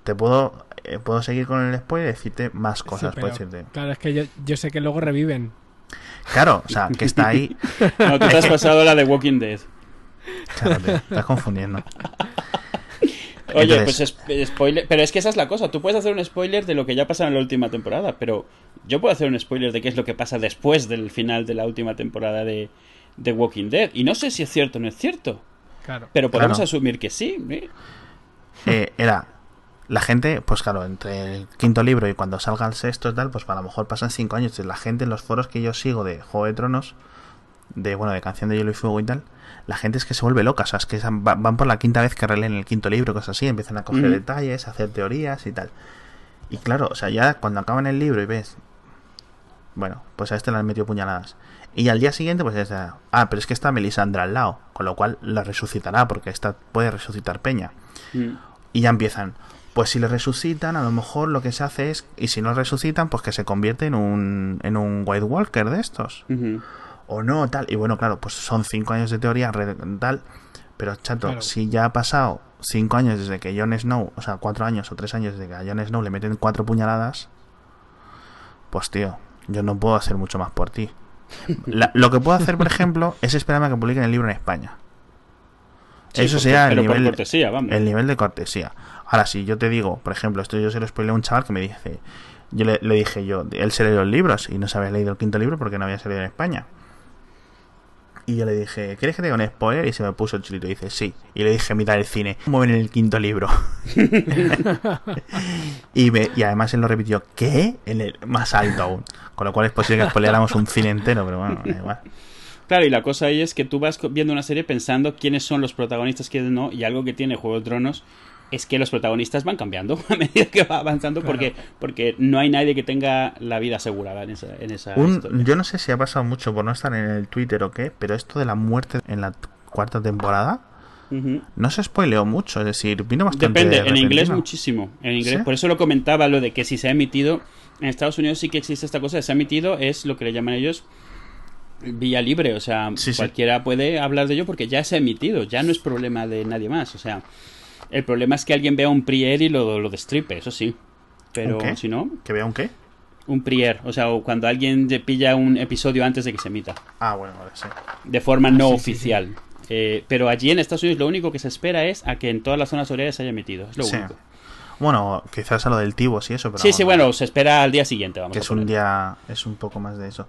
Te puedo, eh, puedo seguir con el spoiler y decirte más Sí, cosas, pero, puedo decirte. Claro, es que yo, yo sé que luego reviven. Claro, o sea, que está ahí. No, tú te has pasado la de Walking Dead. Claro, te estás confundiendo. Oye, Entonces- pues es- spoiler. Pero es que esa es la cosa. Tú puedes hacer un spoiler de lo que ya pasa en la última temporada, pero yo puedo hacer un spoiler de qué es lo que pasa después del final de la última temporada de, de Walking Dead. Y no sé si es cierto o no es cierto, Claro. pero podemos Claro. asumir que sí. ¿eh? eh, era la gente, pues claro, entre el quinto libro y cuando salga el sexto y tal, pues a lo mejor pasan cinco años. Entonces, la gente en los foros que yo sigo de Juego de Tronos, de bueno, de Canción de Hielo y Fuego y tal, la gente es que se vuelve loca. O sea, es que van, por la quinta vez que releen el quinto libro, cosas así, empiezan a coger detalles, a hacer teorías y tal. Y claro, o sea, ya cuando acaban el libro y ves, bueno, pues a este le han metido puñaladas. Y al día siguiente, pues es, de, ah, pero es que está Melisandre al lado, con lo cual la resucitará, porque esta puede resucitar Peña. Mm. Y ya empiezan. Pues si le resucitan, a lo mejor lo que se hace es, y si no resucitan, pues que se convierte en un, en un White Walker de estos. Ujú. O no, tal. Y bueno, claro, pues son cinco años de teoría, tal. Pero chato, Claro. si ya ha pasado cinco años desde que Jon Snow, o sea, cuatro años o tres años desde que a Jon Snow le meten cuatro puñaladas, pues tío, yo no puedo hacer mucho más por ti. La- lo que puedo hacer, por ejemplo, es esperarme a que publiquen el libro en España. Sí, Eso sería el nivel, cortesía, vamos. el nivel de cortesía. Ahora, si yo te digo, por ejemplo, esto yo se lo spoilé a un chaval que me dice, yo le, le dije yo, él se leyó los libros y no se había leído el quinto libro porque no había salido en España. Y yo le dije, ¿quieres que te diga un spoiler? Y se me puso el chilito y dice, sí. Y le dije, mitad del cine, ¿cómo ven el quinto libro? y, me, y además él lo repitió, ¿qué? En el más alto aún. Con lo cual es posible que spoileáramos un cine entero, pero bueno, da igual. Claro, y la cosa ahí es que tú vas viendo una serie pensando quiénes son los protagonistas, quiénes no, y algo que tiene Juego de Tronos es que los protagonistas van cambiando a medida que va avanzando Claro. porque, porque no hay nadie que tenga la vida asegurada en esa, en esa Un- historia. yo no sé si ha pasado mucho por no estar en el Twitter o qué, pero esto de la muerte en la cuarta temporada no se spoileó mucho, es decir, vino bastante Depende, en inglés muchísimo. En inglés, ¿Sí? Por eso lo comentaba lo de que si se ha emitido, en Estados Unidos sí que existe esta cosa, de se ha emitido, es lo que le llaman ellos vía libre, o sea, Sí, sí. cualquiera puede hablar de ello porque ya se ha emitido, ya no es problema de nadie más, o sea, el problema es que alguien vea un prier y lo, lo destripe, eso sí, pero ¿Un qué? si no, ¿Que vea un qué? un prier, o sea, o cuando alguien te pilla un episodio antes de que se emita, Ah, bueno, vale, sí. de forma no sí, sí, oficial. Eh, pero allí en Estados Unidos lo único que se espera es a que en todas las zonas horarias se haya emitido, es lo Sí. único. Bueno, quizás a lo del Tibos y eso, pero sí, sí, bueno, se espera al día siguiente, vamos que a es un día, es un poco más de eso.